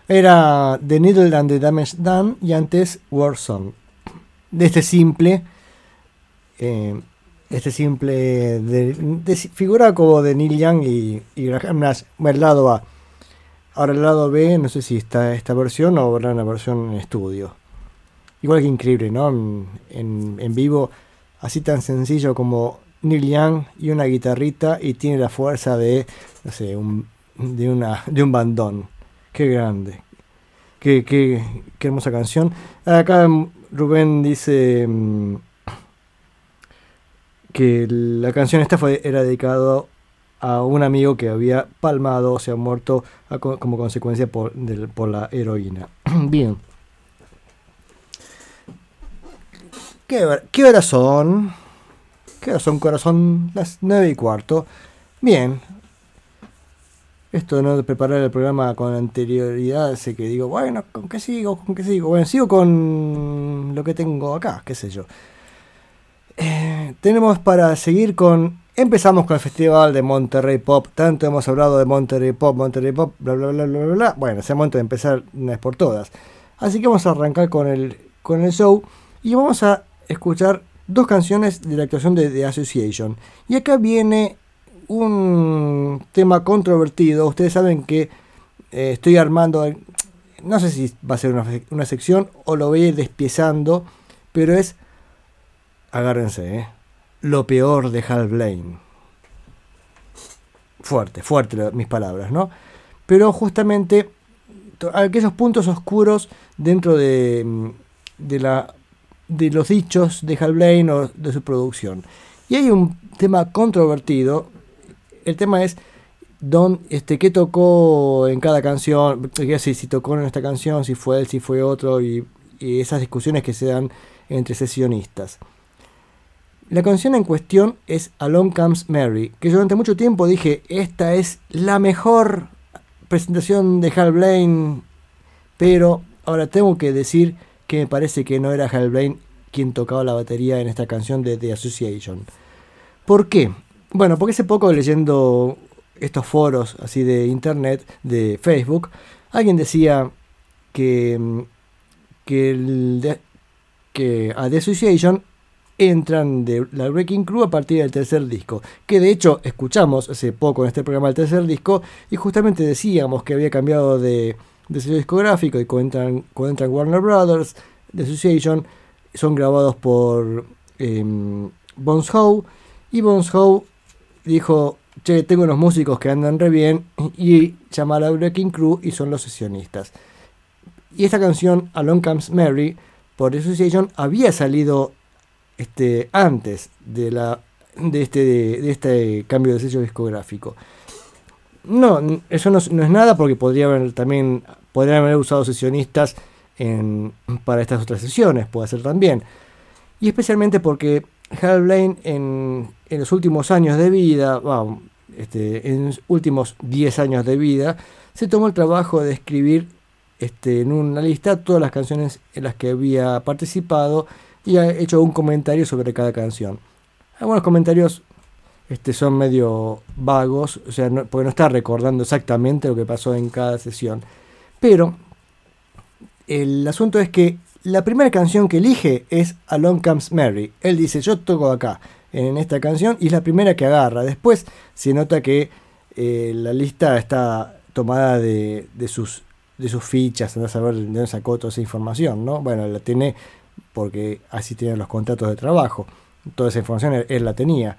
Era The Needle and the Damage Done y antes War Song. De este simple. eh, este simple. De, figura como de Neil Young y, y Graham Nash. El lado A. Ahora el lado B, no sé si está esta versión o habrá una versión en estudio. Igual que increíble, ¿no? En, en- en vivo, así tan sencillo como Neil Young y una guitarrita y tiene la fuerza de, no sé, un, de, una, de un bandón. Qué grande. Qué, qué, qué hermosa canción. Acá Rubén dice mm, que la canción esta fue, era dedicado a un amigo que había palmado, o sea, muerto a co- como consecuencia por, del- por la heroína. Bien. ¿Qué, ¿Qué horas son? ¿Qué horas son, corazón? Las nueve y cuarto. Bien. Esto de no preparar el programa con anterioridad hace que digo, bueno, ¿con qué sigo? ¿Con qué sigo? Bueno, sigo con lo que tengo acá, qué sé yo. Eh, tenemos para seguir con... Empezamos con el Festival de Monterrey Pop. Tanto hemos hablado de Monterrey Pop, Monterrey Pop, bla, bla, bla, bla, bla, bla. Bueno, es el momento de empezar una vez por todas. Así que vamos a arrancar con el, con el show y vamos a escuchar dos canciones de la actuación de The Association. Y acá viene un tema controvertido. Ustedes saben que eh, estoy armando, no sé si va a ser una, una sección o lo voy a ir despiezando, pero es, agárrense, eh, lo peor de Hal Blaine. Fuerte, fuerte mis palabras, ¿no? Pero justamente aquellos puntos oscuros dentro de, mm, de, la, de los dichos de Hal Blaine o de su producción. Y hay un tema controvertido. El tema es don, este, qué tocó en cada canción, si, tocó en esta canción, si fue él, si fue otro, y, y esas discusiones que se dan entre sesionistas. La canción en cuestión es Along Comes Mary, que durante mucho tiempo dije, esta es la mejor presentación de Hal Blaine, pero ahora tengo que decir que me parece que no era Hal Blaine quien tocaba la batería en esta canción de The Association. ¿Por qué? Bueno, porque hace poco leyendo estos foros así de internet, de Facebook, alguien decía que, mm, que, a The Association entran de la Breaking Crew a partir del tercer disco, que de hecho escuchamos hace poco en este programa el tercer disco y justamente decíamos que había cambiado de, de sello discográfico y cuando entran, Warner Brothers, The Association, son grabados por em, Bones Howe y Bones Howe dijo, che, tengo unos músicos que andan re bien y llama a Breaking Crew y son los sesionistas. Y esta canción, Along Comes Mary, por Association, había salido este, antes de, la, de, este, de, este cambio de sello discográfico. No, eso no, no es nada porque podría haber también podrían haber usado sesionistas en- para estas otras sesiones, puede ser también. Y especialmente porque Hal Blaine en, en los últimos años de vida, bueno, este, en los últimos 10 años de vida, se tomó el trabajo de escribir este, en una lista todas las canciones en las que había participado y ha hecho un comentario sobre cada canción. Algunos comentarios este, son medio vagos, o sea, porque no está recordando exactamente lo que pasó en cada sesión. Pero el asunto es que la primera canción que elige es Along Comes Mary. Él dice, yo toco acá, en esta canción, y es la primera que agarra. Después se nota que eh, la lista está tomada de, sus, de fichas, andás a saber de dónde sacó toda esa información, ¿no? Bueno, la tiene porque así tienen los contratos de trabajo. toda esa información él, él la tenía.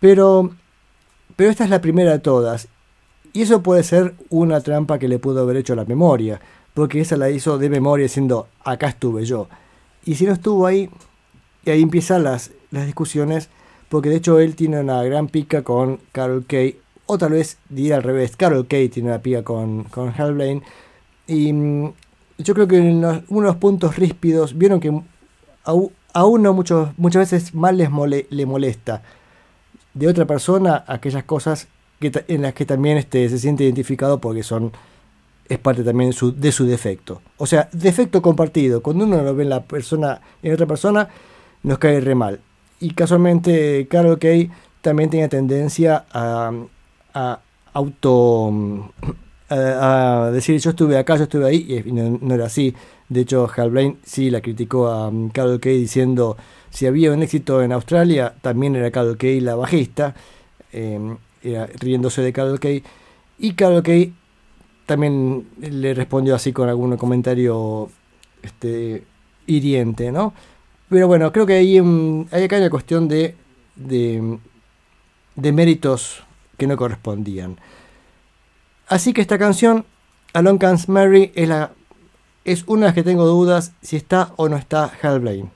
Pero, pero esta es la primera de todas. Y eso puede ser una trampa que le pudo haber hecho a la memoria, porque esa la hizo de memoria diciendo, acá estuve yo. Y si no estuvo ahí, y ahí empiezan las, las discusiones, porque de hecho él tiene una gran pica con Carol Kay, o tal vez diría al revés, Carol Kay tiene una pica con, con Hal y mm, yo creo que en los- uno de los puntos ríspidos, vieron que a, a uno muchos, muchas veces más les mole- le molesta de otra persona aquellas cosas que, en las que también este, se siente identificado porque son es parte también de su, de su defecto. O sea, defecto compartido. Cuando uno lo ve en la persona, en otra persona, nos cae re mal. Y casualmente Carol Kay también tenía tendencia a, auto a, a decir yo estuve acá, yo estuve ahí, y no, era así. De hecho, Hal Blaine sí la criticó a Carol Kay diciendo si había un éxito en Australia, también era Carol Kay la bajista, era riéndose de Carol Kay. Y Carol Kay también le respondió así con algún comentario este, hiriente, ¿no? Pero bueno, creo que ahí, mm, hay acá una cuestión de, de, de méritos que no correspondían. Así que esta canción, Along Comes Mary, es, la, es una de las que tengo dudas si está o no está Hal Blaine.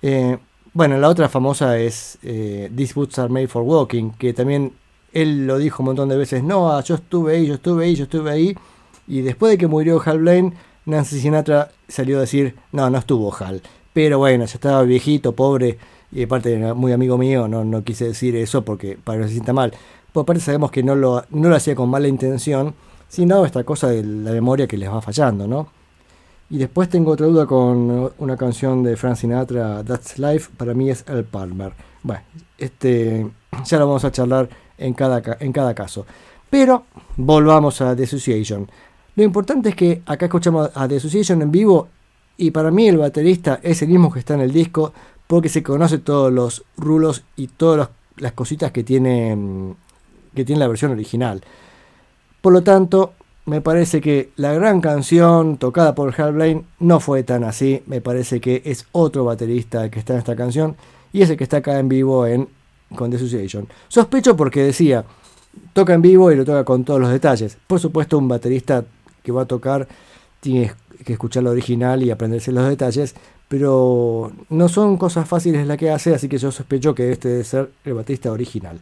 Eh, bueno, la otra famosa es eh, These Boots Are Made for Walking, que también él lo dijo un montón de veces, no, ah, yo estuve ahí, yo estuve ahí, yo estuve ahí. Y después de que murió Hal Blaine, Nancy Sinatra salió a decir, no, no estuvo Hal. Pero bueno, ya estaba viejito, pobre, y aparte muy amigo mío, no, no quise decir eso porque para que se sienta mal. Por aparte sabemos que no lo, no lo hacía con mala intención, sino esta cosa de la memoria que les va fallando, ¿no? Y después tengo otra duda con una canción de Frank Sinatra, That's Life, para mí es El Palmer. Bueno, este, ya lo vamos a charlar en cada, ca- en cada caso. Pero volvamos a The Association. Lo importante es que acá escuchamos a The Association en vivo y para mí el baterista es el mismo que está en el disco porque se conoce todos los rulos y todas las cositas que tiene, mm, que tiene la versión original. Por lo tanto, me parece que la gran canción tocada por Hal no fue tan así. Me parece que es otro baterista que está en esta canción y es el que está acá en vivo en con The Association. Sospecho porque decía, toca en vivo y lo toca con todos los detalles. Por supuesto, un baterista que va a tocar tiene que escuchar lo original y aprenderse los detalles, pero no son cosas fáciles las que hace, así que yo sospecho que este debe ser el baterista original.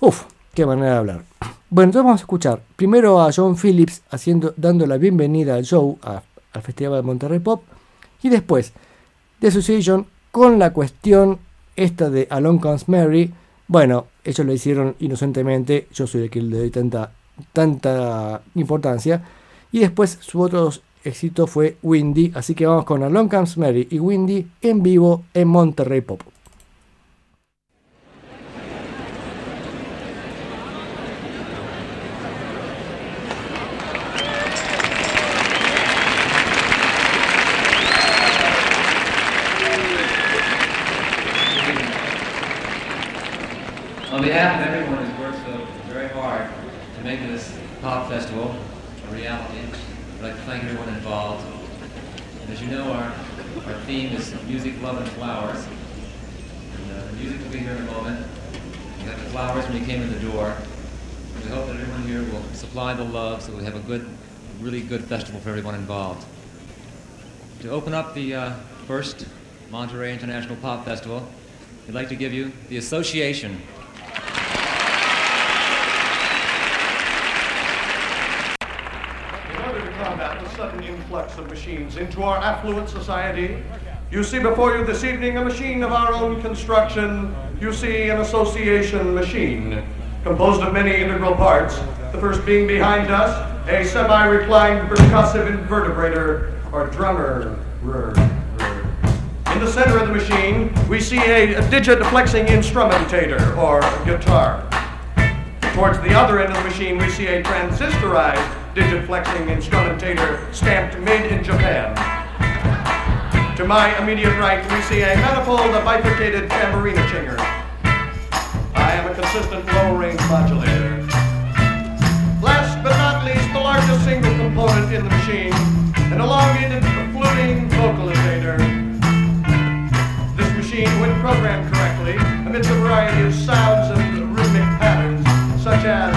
Uf, qué manera de hablar. Bueno, entonces vamos a escuchar primero a John Phillips haciendo, dando la bienvenida al show, al Festival de Monterrey Pop, y después The Association con la cuestión esta de Along Comes Mary. Bueno, ellos lo hicieron inocentemente, yo soy el que le doy tanta, tanta importancia. Y después su otro éxito fue Windy, así que vamos con Along Comes Mary y Windy en vivo en Monterrey Pop. Love, and flowers. And, uh, the music will be here in a moment. You got the flowers when you came in the door. We hope that everyone here will supply the love so we have a good, really good festival for everyone involved. To open up the uh, first Monterey International Pop Festival, we'd like to give you the Association In order to combat the sudden influx of machines into our affluent society, you see before you this evening a machine of our own construction. You see an association machine, composed of many integral parts. The first being behind us, a semi-reclined percussive invertebrator, or drummer. In the center of the machine, we see a, digit flexing instrumentator, or guitar. Towards the other end of the machine, we see a transistorized digit flexing instrumentator stamped made in Japan. To my immediate right, we see a manifold of bifurcated tambourina chinger. I am a consistent low range modulator. Last but not least, the largest single component in the machine, an elongated fluting vocalizator. This machine, when programmed correctly emits a variety of sounds and rhythmic patterns, such as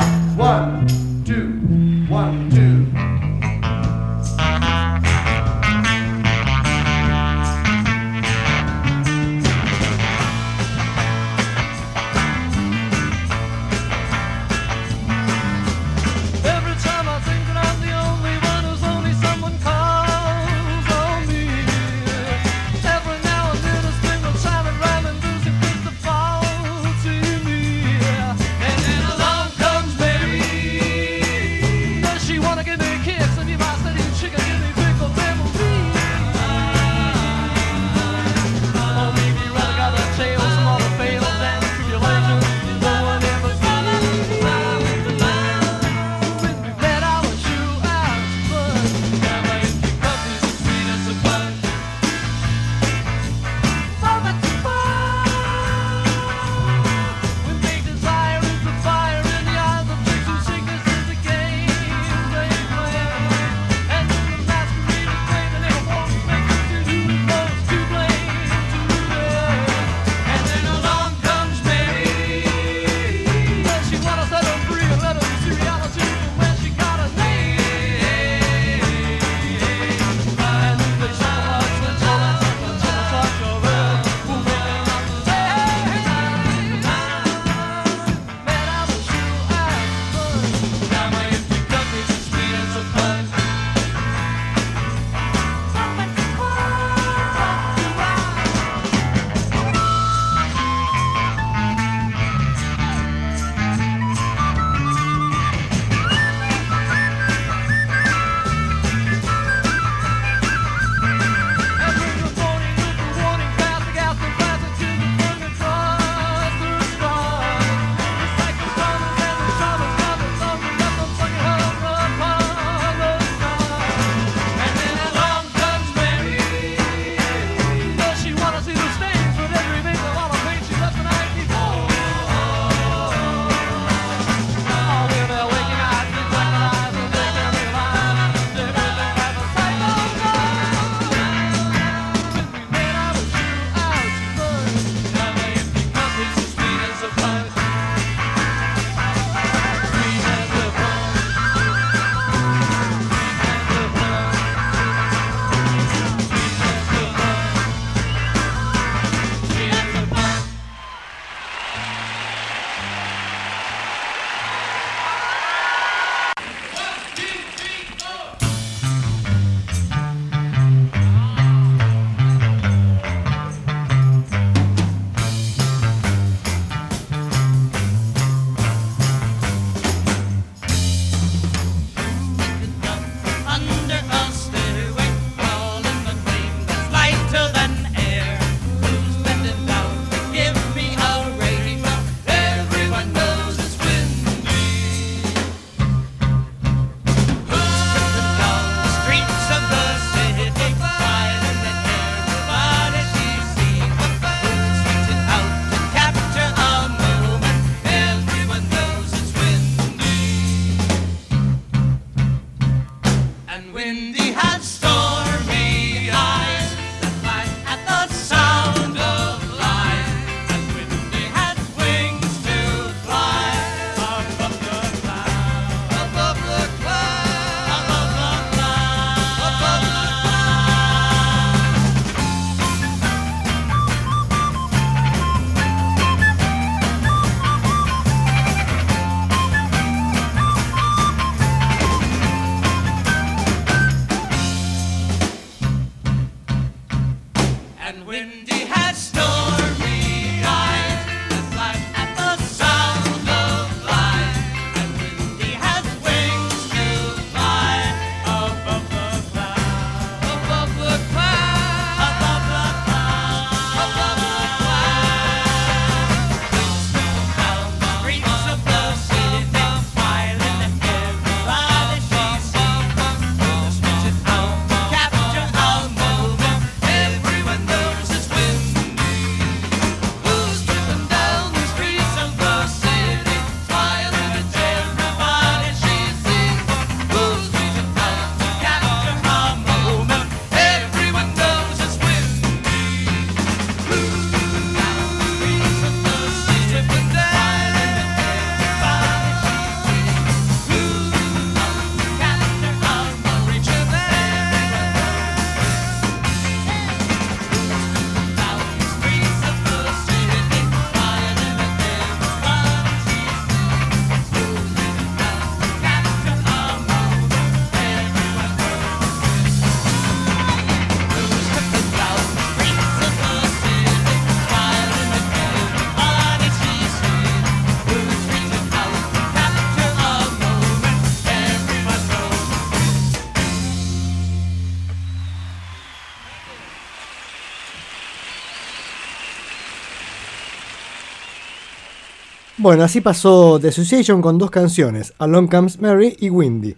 Bueno, así pasó The Association con dos canciones, Along Comes Mary y Windy.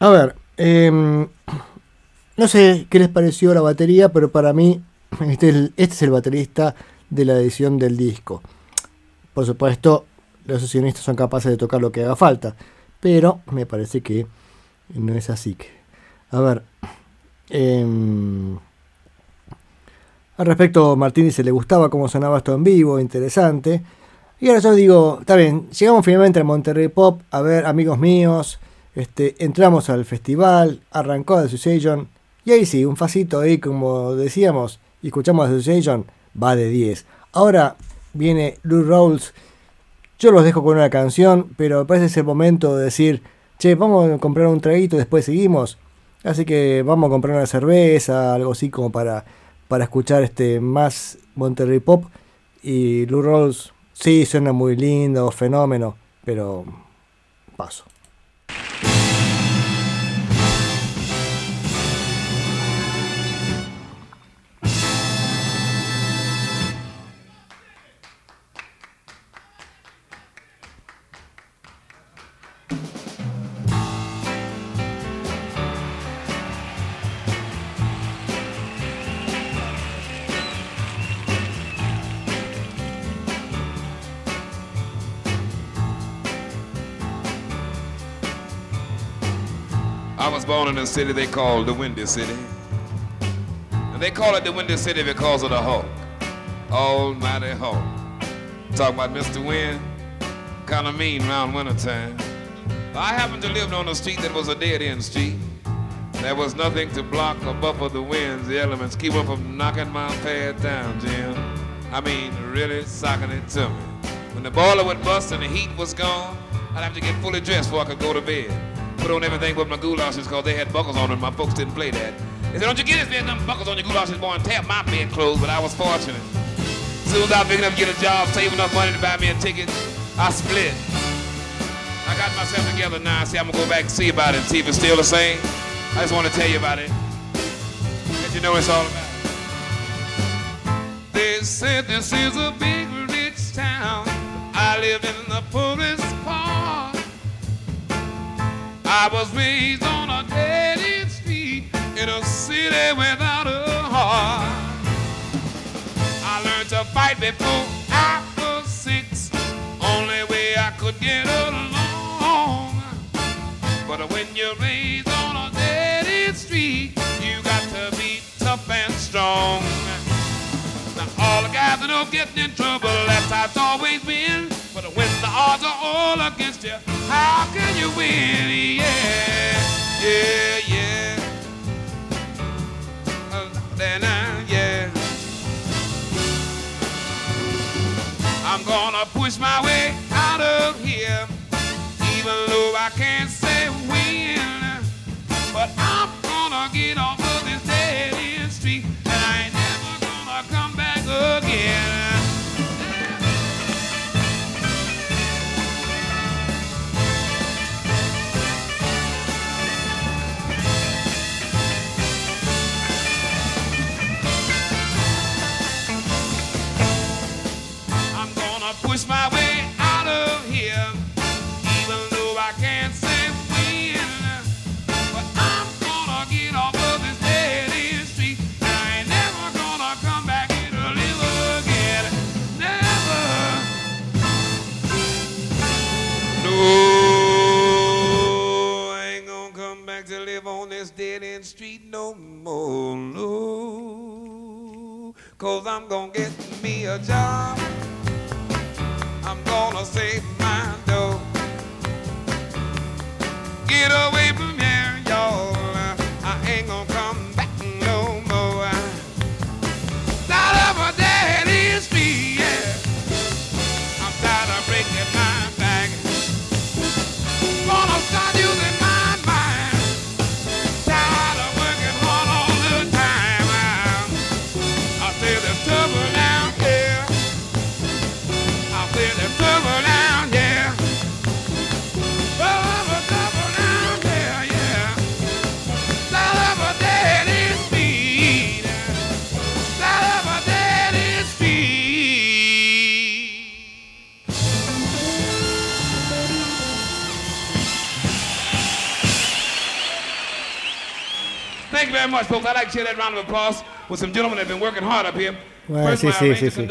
A ver, em, no sé qué les pareció la batería, pero para mí este es, el, este baterista de la edición del disco. Por supuesto, los sesionistas son capaces de tocar lo que haga falta, pero me parece que no es así. A ver, em, al respecto, Martín dice, le gustaba cómo sonaba esto en vivo, interesante. Y ahora yo digo, está bien, llegamos finalmente al Monterrey Pop, a ver, amigos míos, este, entramos al festival, arrancó The Association, y ahí sí, un facito ahí, como decíamos, y escuchamos The Association, va de 10. Ahora viene Lou Rolls, yo los dejo con una canción, pero parece es el momento de decir, che, vamos a comprar un traguito después seguimos. Así que vamos a comprar una cerveza, algo así como para, para escuchar este más Monterrey Pop. Y Lou Rolls Sí, suena muy lindo, fenómeno, pero paso. A city they call the Windy City. And they call it the Windy City because of the Hulk. Almighty Hulk. Talk about Mr. Wind, kind of mean around wintertime. I happened to live on a street that was a dead end street. There was nothing to block or buffer the winds, the elements, keep them from knocking my pad down, Jim. I mean, really socking it to me. When the boiler would bust and the heat was gone, I'd have to get fully dressed before I could go to bed. Put on everything but my goulashes because they had buckles on them. My folks didn't play that. They said, don't you get this man, them buckles on your goulashes, boy, and tap my bed clothes, but I was fortunate. As soon as I picked up get a job, save enough money to buy me a ticket, I split. I got myself together now. See, I'm gonna go back and see about it, see if it's still the same. I just want to tell you about it. Let you know it's all about. They said this is a big rich town. I live in the poorest part. I was raised on a dead end street in a city without a heart. I learned to fight before I was six. Only way I could get along. But when you're raised on a dead end street, you got to be tough and strong. Now all the guys that don't get in trouble, that's how it's always been. But when the odds are all against you, how can you win? Yeah, yeah, yeah. Uh, Then, uh, yeah. I'm gonna push my way out of here, even though I can't say when. But I'm gonna get off no more. No, cause I'm gonna get me a job. I'm gonna save my dough. Get away like to share that round of applause with some gentlemen that have been working hard up here. Bueno, First, sí, sí, sí, sí.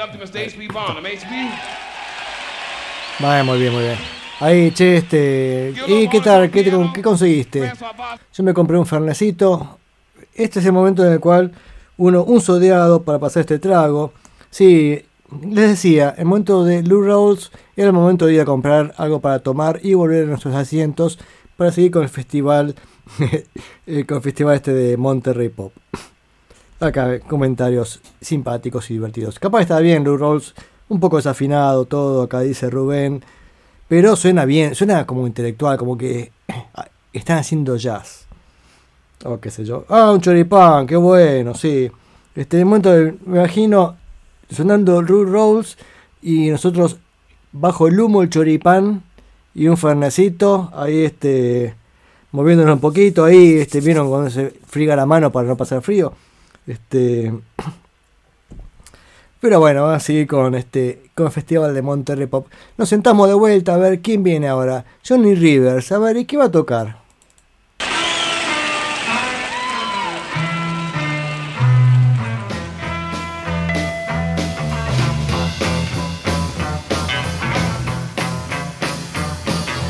Vale, muy bien, muy bien. Ahí, che, este. ¿Y qué tal? ¿Qué, te- qué conseguiste? Yo me compré un fernecito. Este es el momento en el cual uno, un sodeado para pasar este trago. Sí, les decía, el momento de Lou Rolls era el momento de ir a comprar algo para tomar y volver a nuestros asientos para seguir con el festival, el festival este de Monterrey Pop. Acá comentarios simpáticos y divertidos. Capaz está bien Lou Rolls, un poco desafinado todo, acá dice Rubén. Pero suena bien, suena como intelectual, como que ah, están haciendo jazz. O qué sé yo. Ah, un choripán, qué bueno, sí. Este, momento me imagino sonando Rue Rolls y nosotros bajo el humo el choripán y un fernecito, ahí este moviéndonos un poquito, ahí este vieron cuando se friga la mano para no pasar frío. Este pero bueno, vamos a seguir con este con el Festival de Monterrey Pop. Nos sentamos de vuelta a ver quién viene ahora. Johnny Rivers, a ver, ¿y qué va a tocar?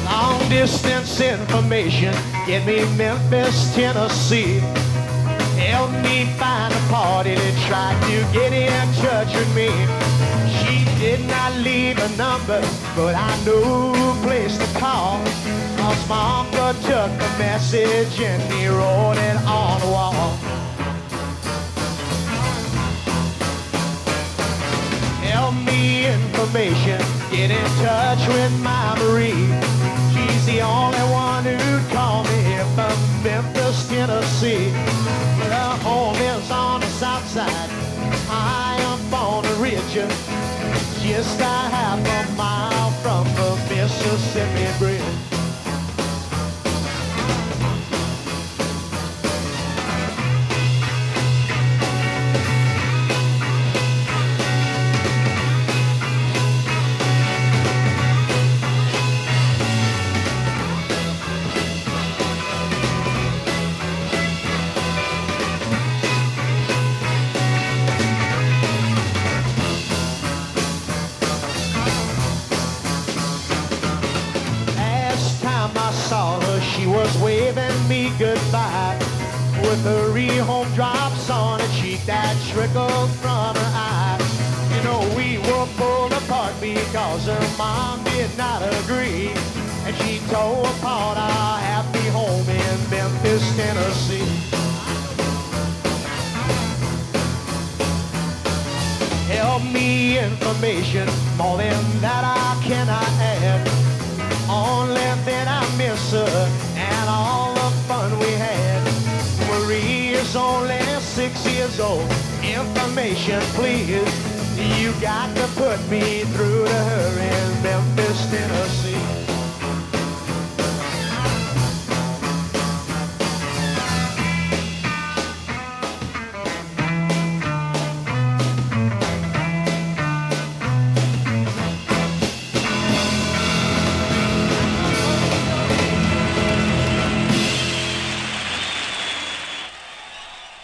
Long information, get me Memphis, Tennessee. Help me find a party that tried to get in touch with me. She did not leave a number, but I know a place to call. Cause my uncle took a message and he wrote it on the wall. Help me information, get in touch with my Marie. The only one who'd call me from Memphis, Tennessee. Her home is on the south side, high up on the ridge, just a half a mile from the Mississippi Bridge. With her rehome drops on her cheek that trickled from her eye. You know, we were pulled apart because her mom did not agree. And she tore apart our happy home in Memphis, Tennessee. Help me information, more than that I cannot add. Information, please. You got to put me through to her in Memphis, Tennessee.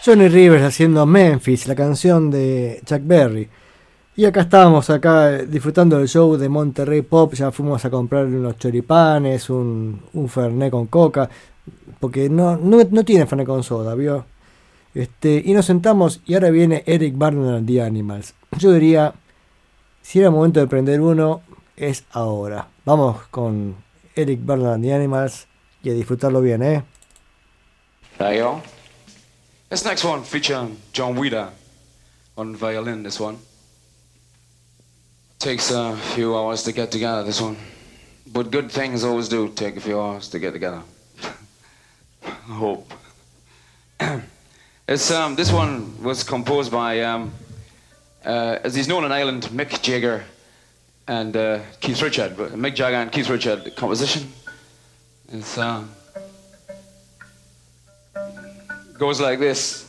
Johnny Rivers haciendo Memphis, la canción de Chuck Berry. Y acá estábamos acá eh, disfrutando del show de Monterrey Pop, ya fuimos a comprar unos choripanes, un, un Fernet con coca, porque no, no, no tiene Fernet con soda, ¿vio? Este, y nos sentamos y ahora viene Eric Barnard and the Animals. Yo diría, si era momento de prender uno, es ahora. Vamos con Eric Barnard and the Animals y a disfrutarlo bien, ¿eh? This next one featuring John Weeder on violin. This one takes a few hours to get together. This one, but good things always do take a few hours to get together. I hope. it's um, this one was composed by um, uh, as he's known in Ireland, Mick Jagger and uh, Keith Richard. But Mick Jagger and Keith Richard composition. It's uh, goes like this.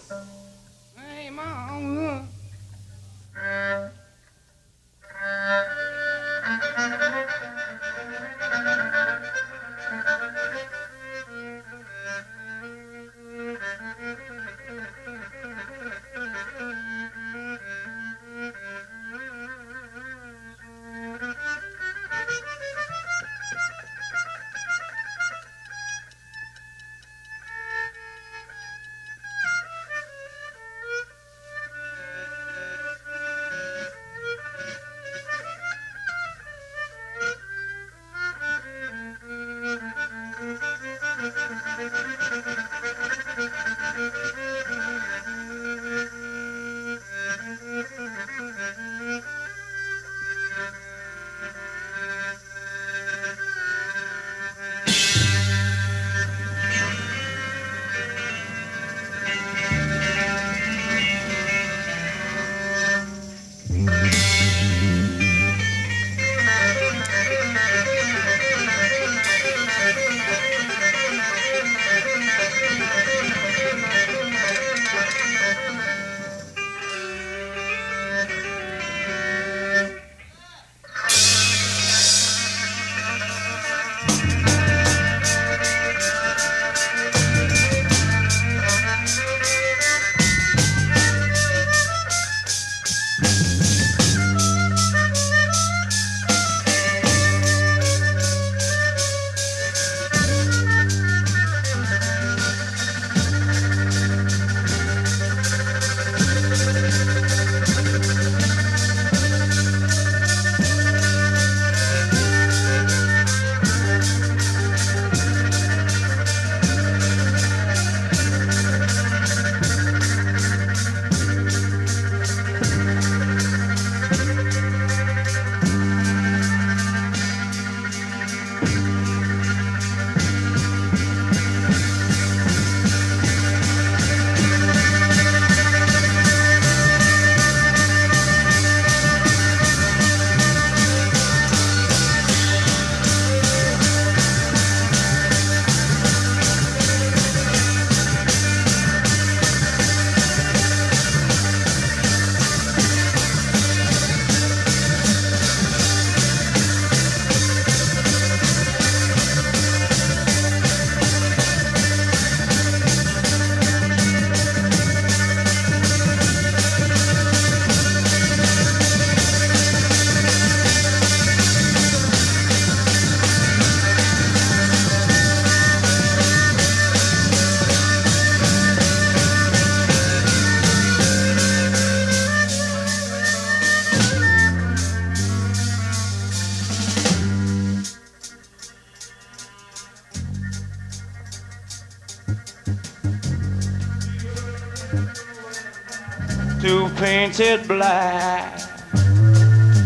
Painted black.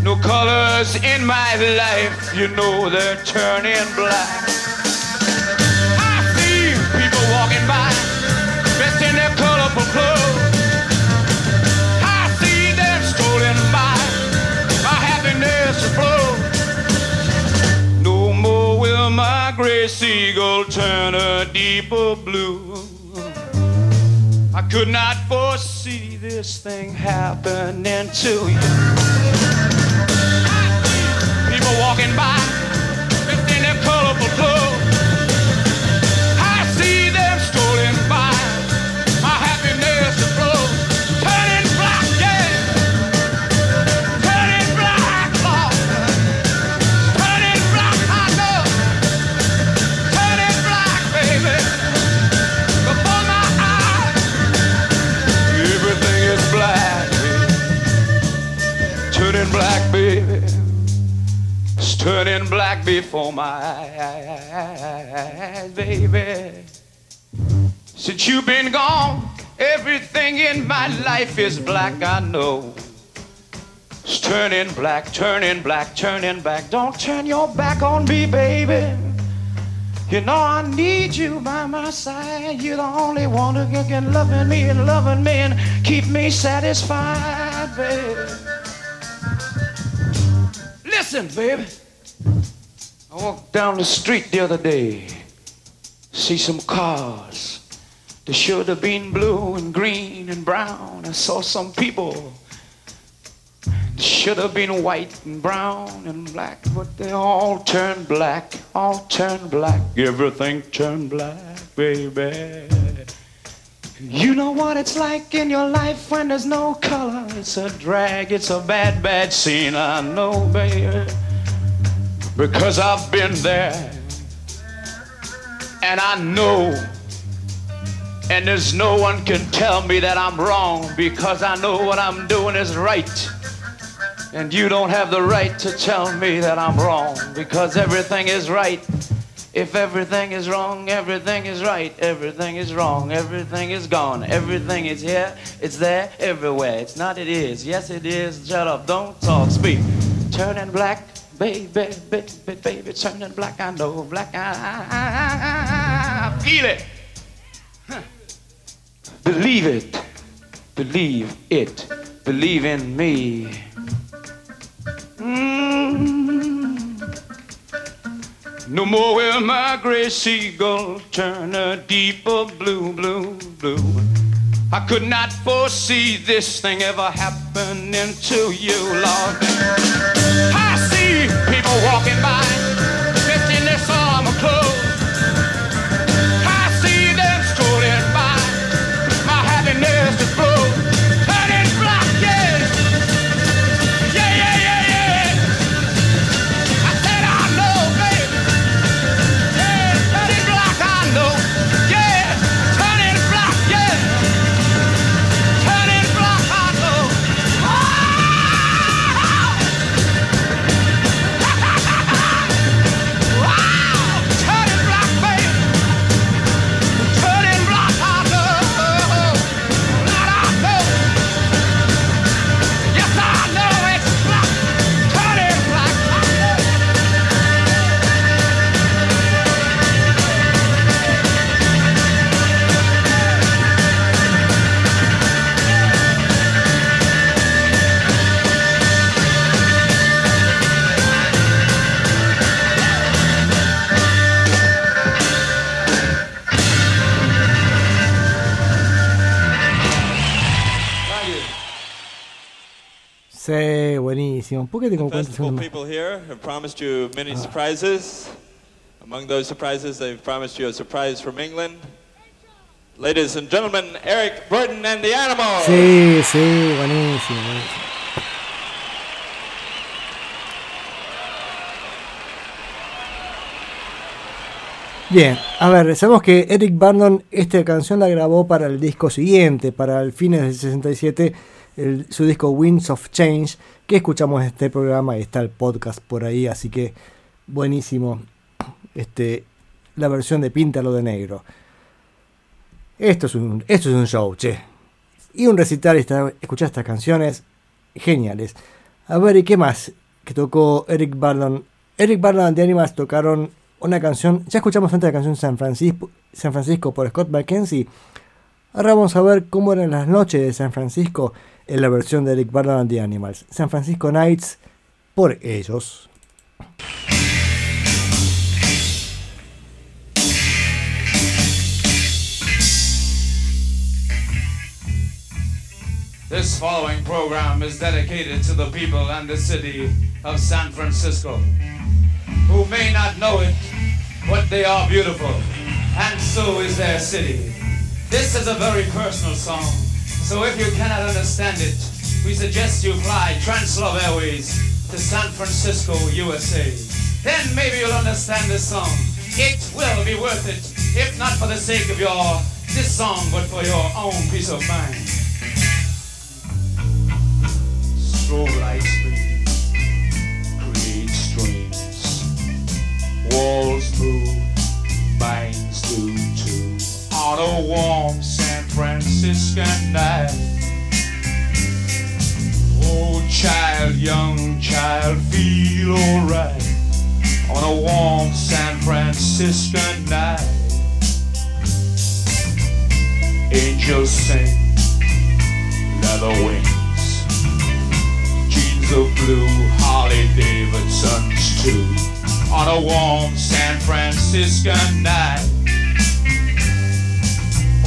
No colors in my life, you know they're turning black. I see people walking by, dressed in their colorful clothes. I see them strolling by, my happiness afloat. No more will my gray seagull turn a deeper blue. I could not this thing happening to you. Baby. Since you've been gone, everything in my life is black, I know. It's turning black, turning black, turning back. Don't turn your back on me, baby. You know I need you by my side. You're the only one who can loving me and loving me and keep me satisfied, baby. Listen, baby. I walked down the street the other day. See some cars. They should have been blue and green and brown. I saw some people. They should have been white and brown and black, but they all turned black. All turned black. Everything turned black, baby. You know what it's like in your life when there's no color. It's a drag, it's a bad, bad scene. I know, baby. Because I've been there. And I know. And there's no one can tell me that I'm wrong because I know what I'm doing is right. And you don't have the right to tell me that I'm wrong because everything is right. If everything is wrong, everything is right. Everything is wrong, everything is gone. Everything is here, it's there, everywhere. It's not, it is. Yes, it is. Shut up, don't talk, speak. Turning black, baby, baby, baby, turning black. I know, black, I, I, I, feel it. Believe it, believe it, believe in me. Mm. No more will my gray seagull turn a deeper blue, blue, blue. I could not foresee this thing ever happening to you, Lord. People walking by, Sí, buenísimo. ¿Por qué tengo segundos? people here have promised you many surprises. Among those surprises, they've promised you a surprise from England. Ladies and gentlemen, Eric Burton and the Animals. Sí, sí, buenísimo, buenísimo. Bien, a ver, sabemos que Eric Burdon esta canción la grabó para el disco siguiente, para el fines del 67, el- su disco Winds of Change, que escuchamos en este programa y está el podcast por ahí, así que buenísimo este, la versión de Píntalo de Negro. Esto es un, esto es un show, che. y un recital esta- escuchar estas canciones geniales. A ver, ¿y qué más que tocó Eric Bardon? Eric Bardon y The Animals tocaron una canción, ya escuchamos antes la canción San Francisco, San Francisco por Scott McKenzie. Ahora vamos a ver cómo eran las noches de San Francisco en la versión de Eric Bardon and the Animals. San Francisco Nights por ellos. This following program is dedicated to the people and the city of San Francisco, who may not know it, but they are beautiful, and so is their city. This is a very personal song, so if you cannot understand it, we suggest you fly Translove Airways to San Francisco, USA. Then maybe you'll understand this song. It will be worth it, if not for the sake of your this song, but for your own peace of mind. Strobe lights create streams. Walls move, too. On a warm San Franciscan night. Oh, child, young child, feel alright. On a warm San Franciscan night. Angels sing, leather wings jeans of blue, Harley Davidsons too. On a warm San Franciscan night.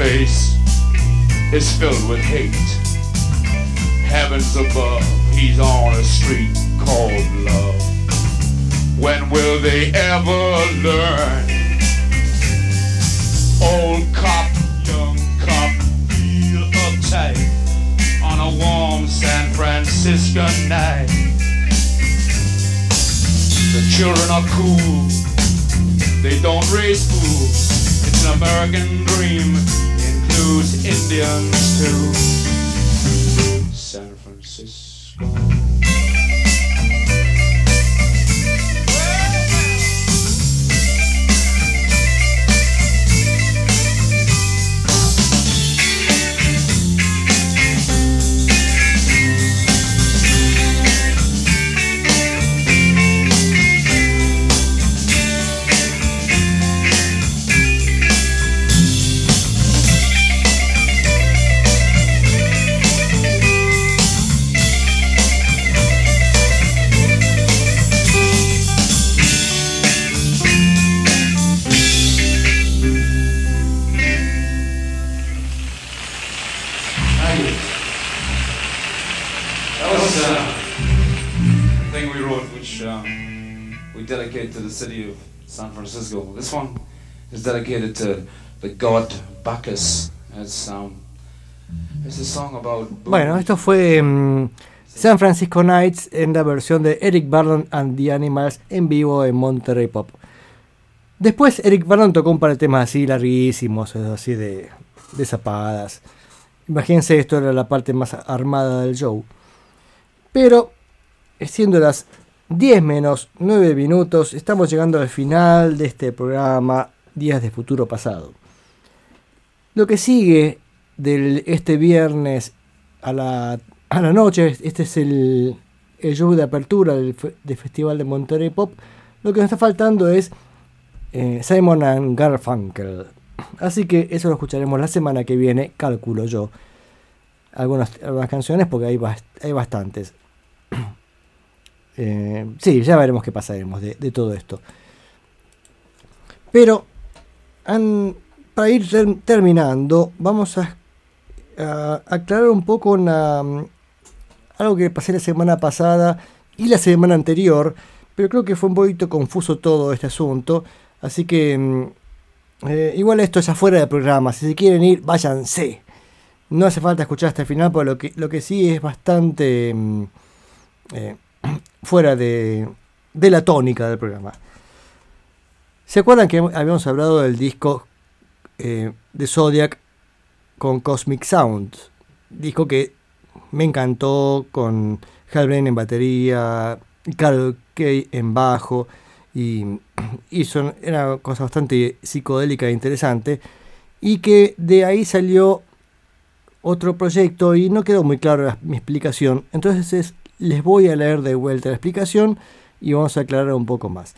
Face is filled with hate. Heavens above, he's on a street called love. When will they ever learn? Old cop, young cop, feel uptight on a warm San Francisco night. The children are cool, they don't raise fools. It's an American dream, Indians too. San Francisco. Francisco. This one is dedicated to the god Bacchus. It's um, it's a song about. Bueno, esto fue mm, San Francisco Nights en la versión de Eric Bardon and the Animals en vivo en Monterrey Pop. Después Eric Bardon tocó un par de temas así larguísimos, así de, de. Imagínense, esto era la parte más armada del show. Pero, siendo las 10 menos 9 minutos, estamos llegando al final de este programa Días de Futuro Pasado. Lo que sigue de este viernes a la, a la noche, este es el, el show de apertura del, fe- del Festival de Monterrey Pop. Lo que nos está faltando es eh, Simon and Garfunkel. Así que eso lo escucharemos la semana que viene, calculo yo. Algunas, algunas canciones porque hay, hay bastantes. Eh, sí, ya veremos qué pasaremos de, todo esto. Pero para ir ter- terminando, vamos a, aclarar un poco algo que pasé la semana pasada y la semana anterior, pero creo que fue un poquito confuso todo este asunto, así que mm, eh, igual esto es afuera del programa, si se quieren ir, váyanse. No hace falta escuchar hasta el final, porque lo que, lo que sí es bastante mm, eh, fuera de, de la tónica del programa. ¿Se acuerdan que habíamos hablado del disco eh, de Zodiac con Cosmic Sound? Disco que me encantó con Hal Blaine en batería, Carl Kay en bajo y, y era una cosa bastante psicodélica e interesante y que de ahí salió otro proyecto y no quedó muy claro la- mi explicación entonces es- les voy a leer de vuelta la explicación y vamos a aclarar un poco más.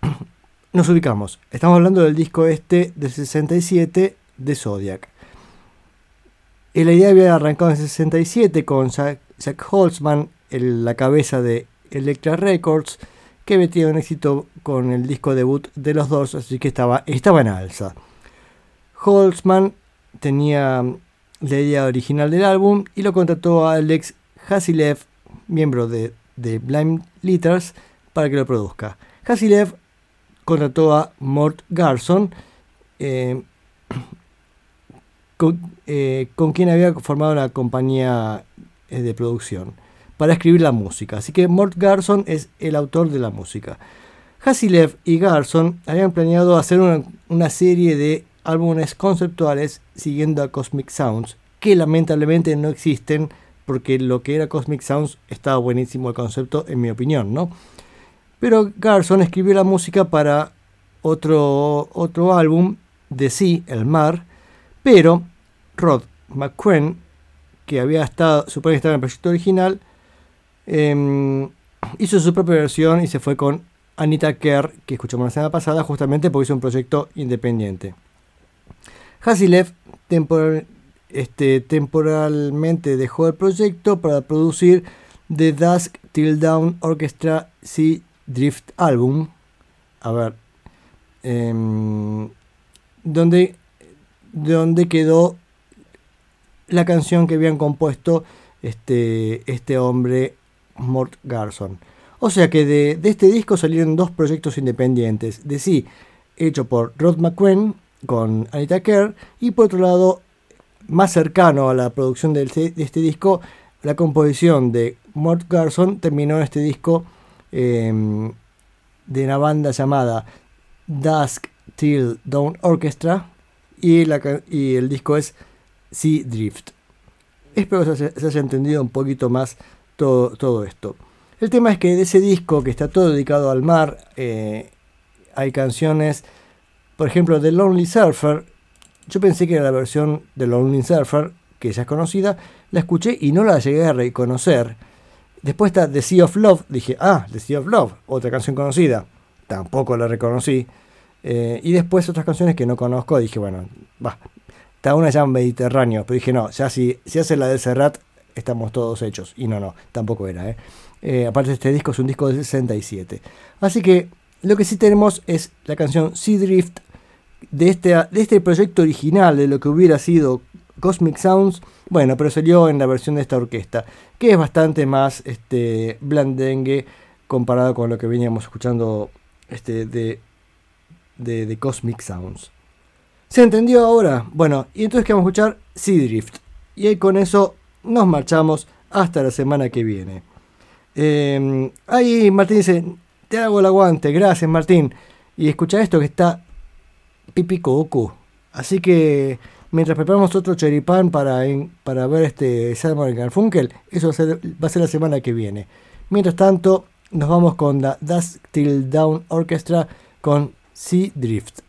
Nos ubicamos. Estamos hablando del disco este del 67 de Zodiac. La idea había arrancado en el 67 con Jack, Jack Holzman, el- la cabeza de Electra Records, que había tenido un éxito con el disco debut de los dos, así que estaba, estaba en alza. Holzman tenía la idea original del álbum y lo contrató a Alex Hasilev, miembro de, de Blind Litters, para que lo produzca. Hasilev contrató a Mort Garson, eh, con, eh, con quien había formado una compañía eh, de producción para escribir la música. Así que Mort Garson es el autor de la música. Hasilev y Garson habían planeado hacer una serie de álbumes conceptuales siguiendo a Cosmic Sounds, que lamentablemente no existen porque lo que era Cosmic Sounds estaba buenísimo el concepto, en mi opinión, ¿no? Pero Garson escribió la música para otro, otro álbum, The Sea, El Mar, pero Rod McQueen, que había estado, supone que estaba en el proyecto original, em, hizo su propia versión y se fue con Anita Kerr, que escuchamos la semana pasada, justamente porque hizo un proyecto independiente. Hasilev temporal- este, temporalmente dejó el proyecto para producir The Dusk Till Dawn Orchestra Sea Drift Album. A ver. donde, donde quedó la canción que habían compuesto este, este hombre, Mort Garson. O sea que de, de este disco salieron dos proyectos independientes. De sí, hecho por Rod McQueen con Anita Kerr. Y por otro lado, más cercano a la producción del- de este disco, la composición de Mort Garson terminó en este disco em, de una banda llamada Dusk Till Dawn Orchestra. Y, la y el disco es Sea Drift. Espero que se se haya entendido un poquito más todo, todo esto. El tema es que de ese disco que está todo dedicado al mar, eh, hay canciones, por ejemplo, de Lonely Surfer. Yo pensé que era la versión de Lonely Surfer, que ya es conocida, la escuché y no la llegué a reconocer. Después está The Sea of Love, dije, ah, The Sea of Love, otra canción conocida, tampoco la reconocí. Eh, y después otras canciones que no conozco, dije, bueno, va, está una ya Mediterráneo, pero dije, no, ya si, si hace la de Serrat, estamos todos hechos. Y no, no, tampoco era, ¿eh? Eh, aparte este disco es un disco del 67. Así que lo que sí tenemos es la canción Sea Drift de este, de este proyecto original, de lo que hubiera sido Cosmic Sounds, bueno, pero salió en la versión de esta orquesta, que es bastante más este, blandengue comparado con lo que veníamos escuchando este, de, de, Cosmic Sounds. ¿Se entendió ahora? Bueno, y entonces que vamos a escuchar Sea Drift. Y ahí con eso nos marchamos hasta la semana que viene. Eh, ahí Martín dice, te hago el aguante, gracias Martín. Y escucha esto que está pipicocu. Así que mientras preparamos otro choripán para, para ver este Simon Garfunkel, eso va a, ser, va a ser la semana que viene. Mientras tanto, nos vamos con la Dusk Till Down Orchestra con Sea Drift.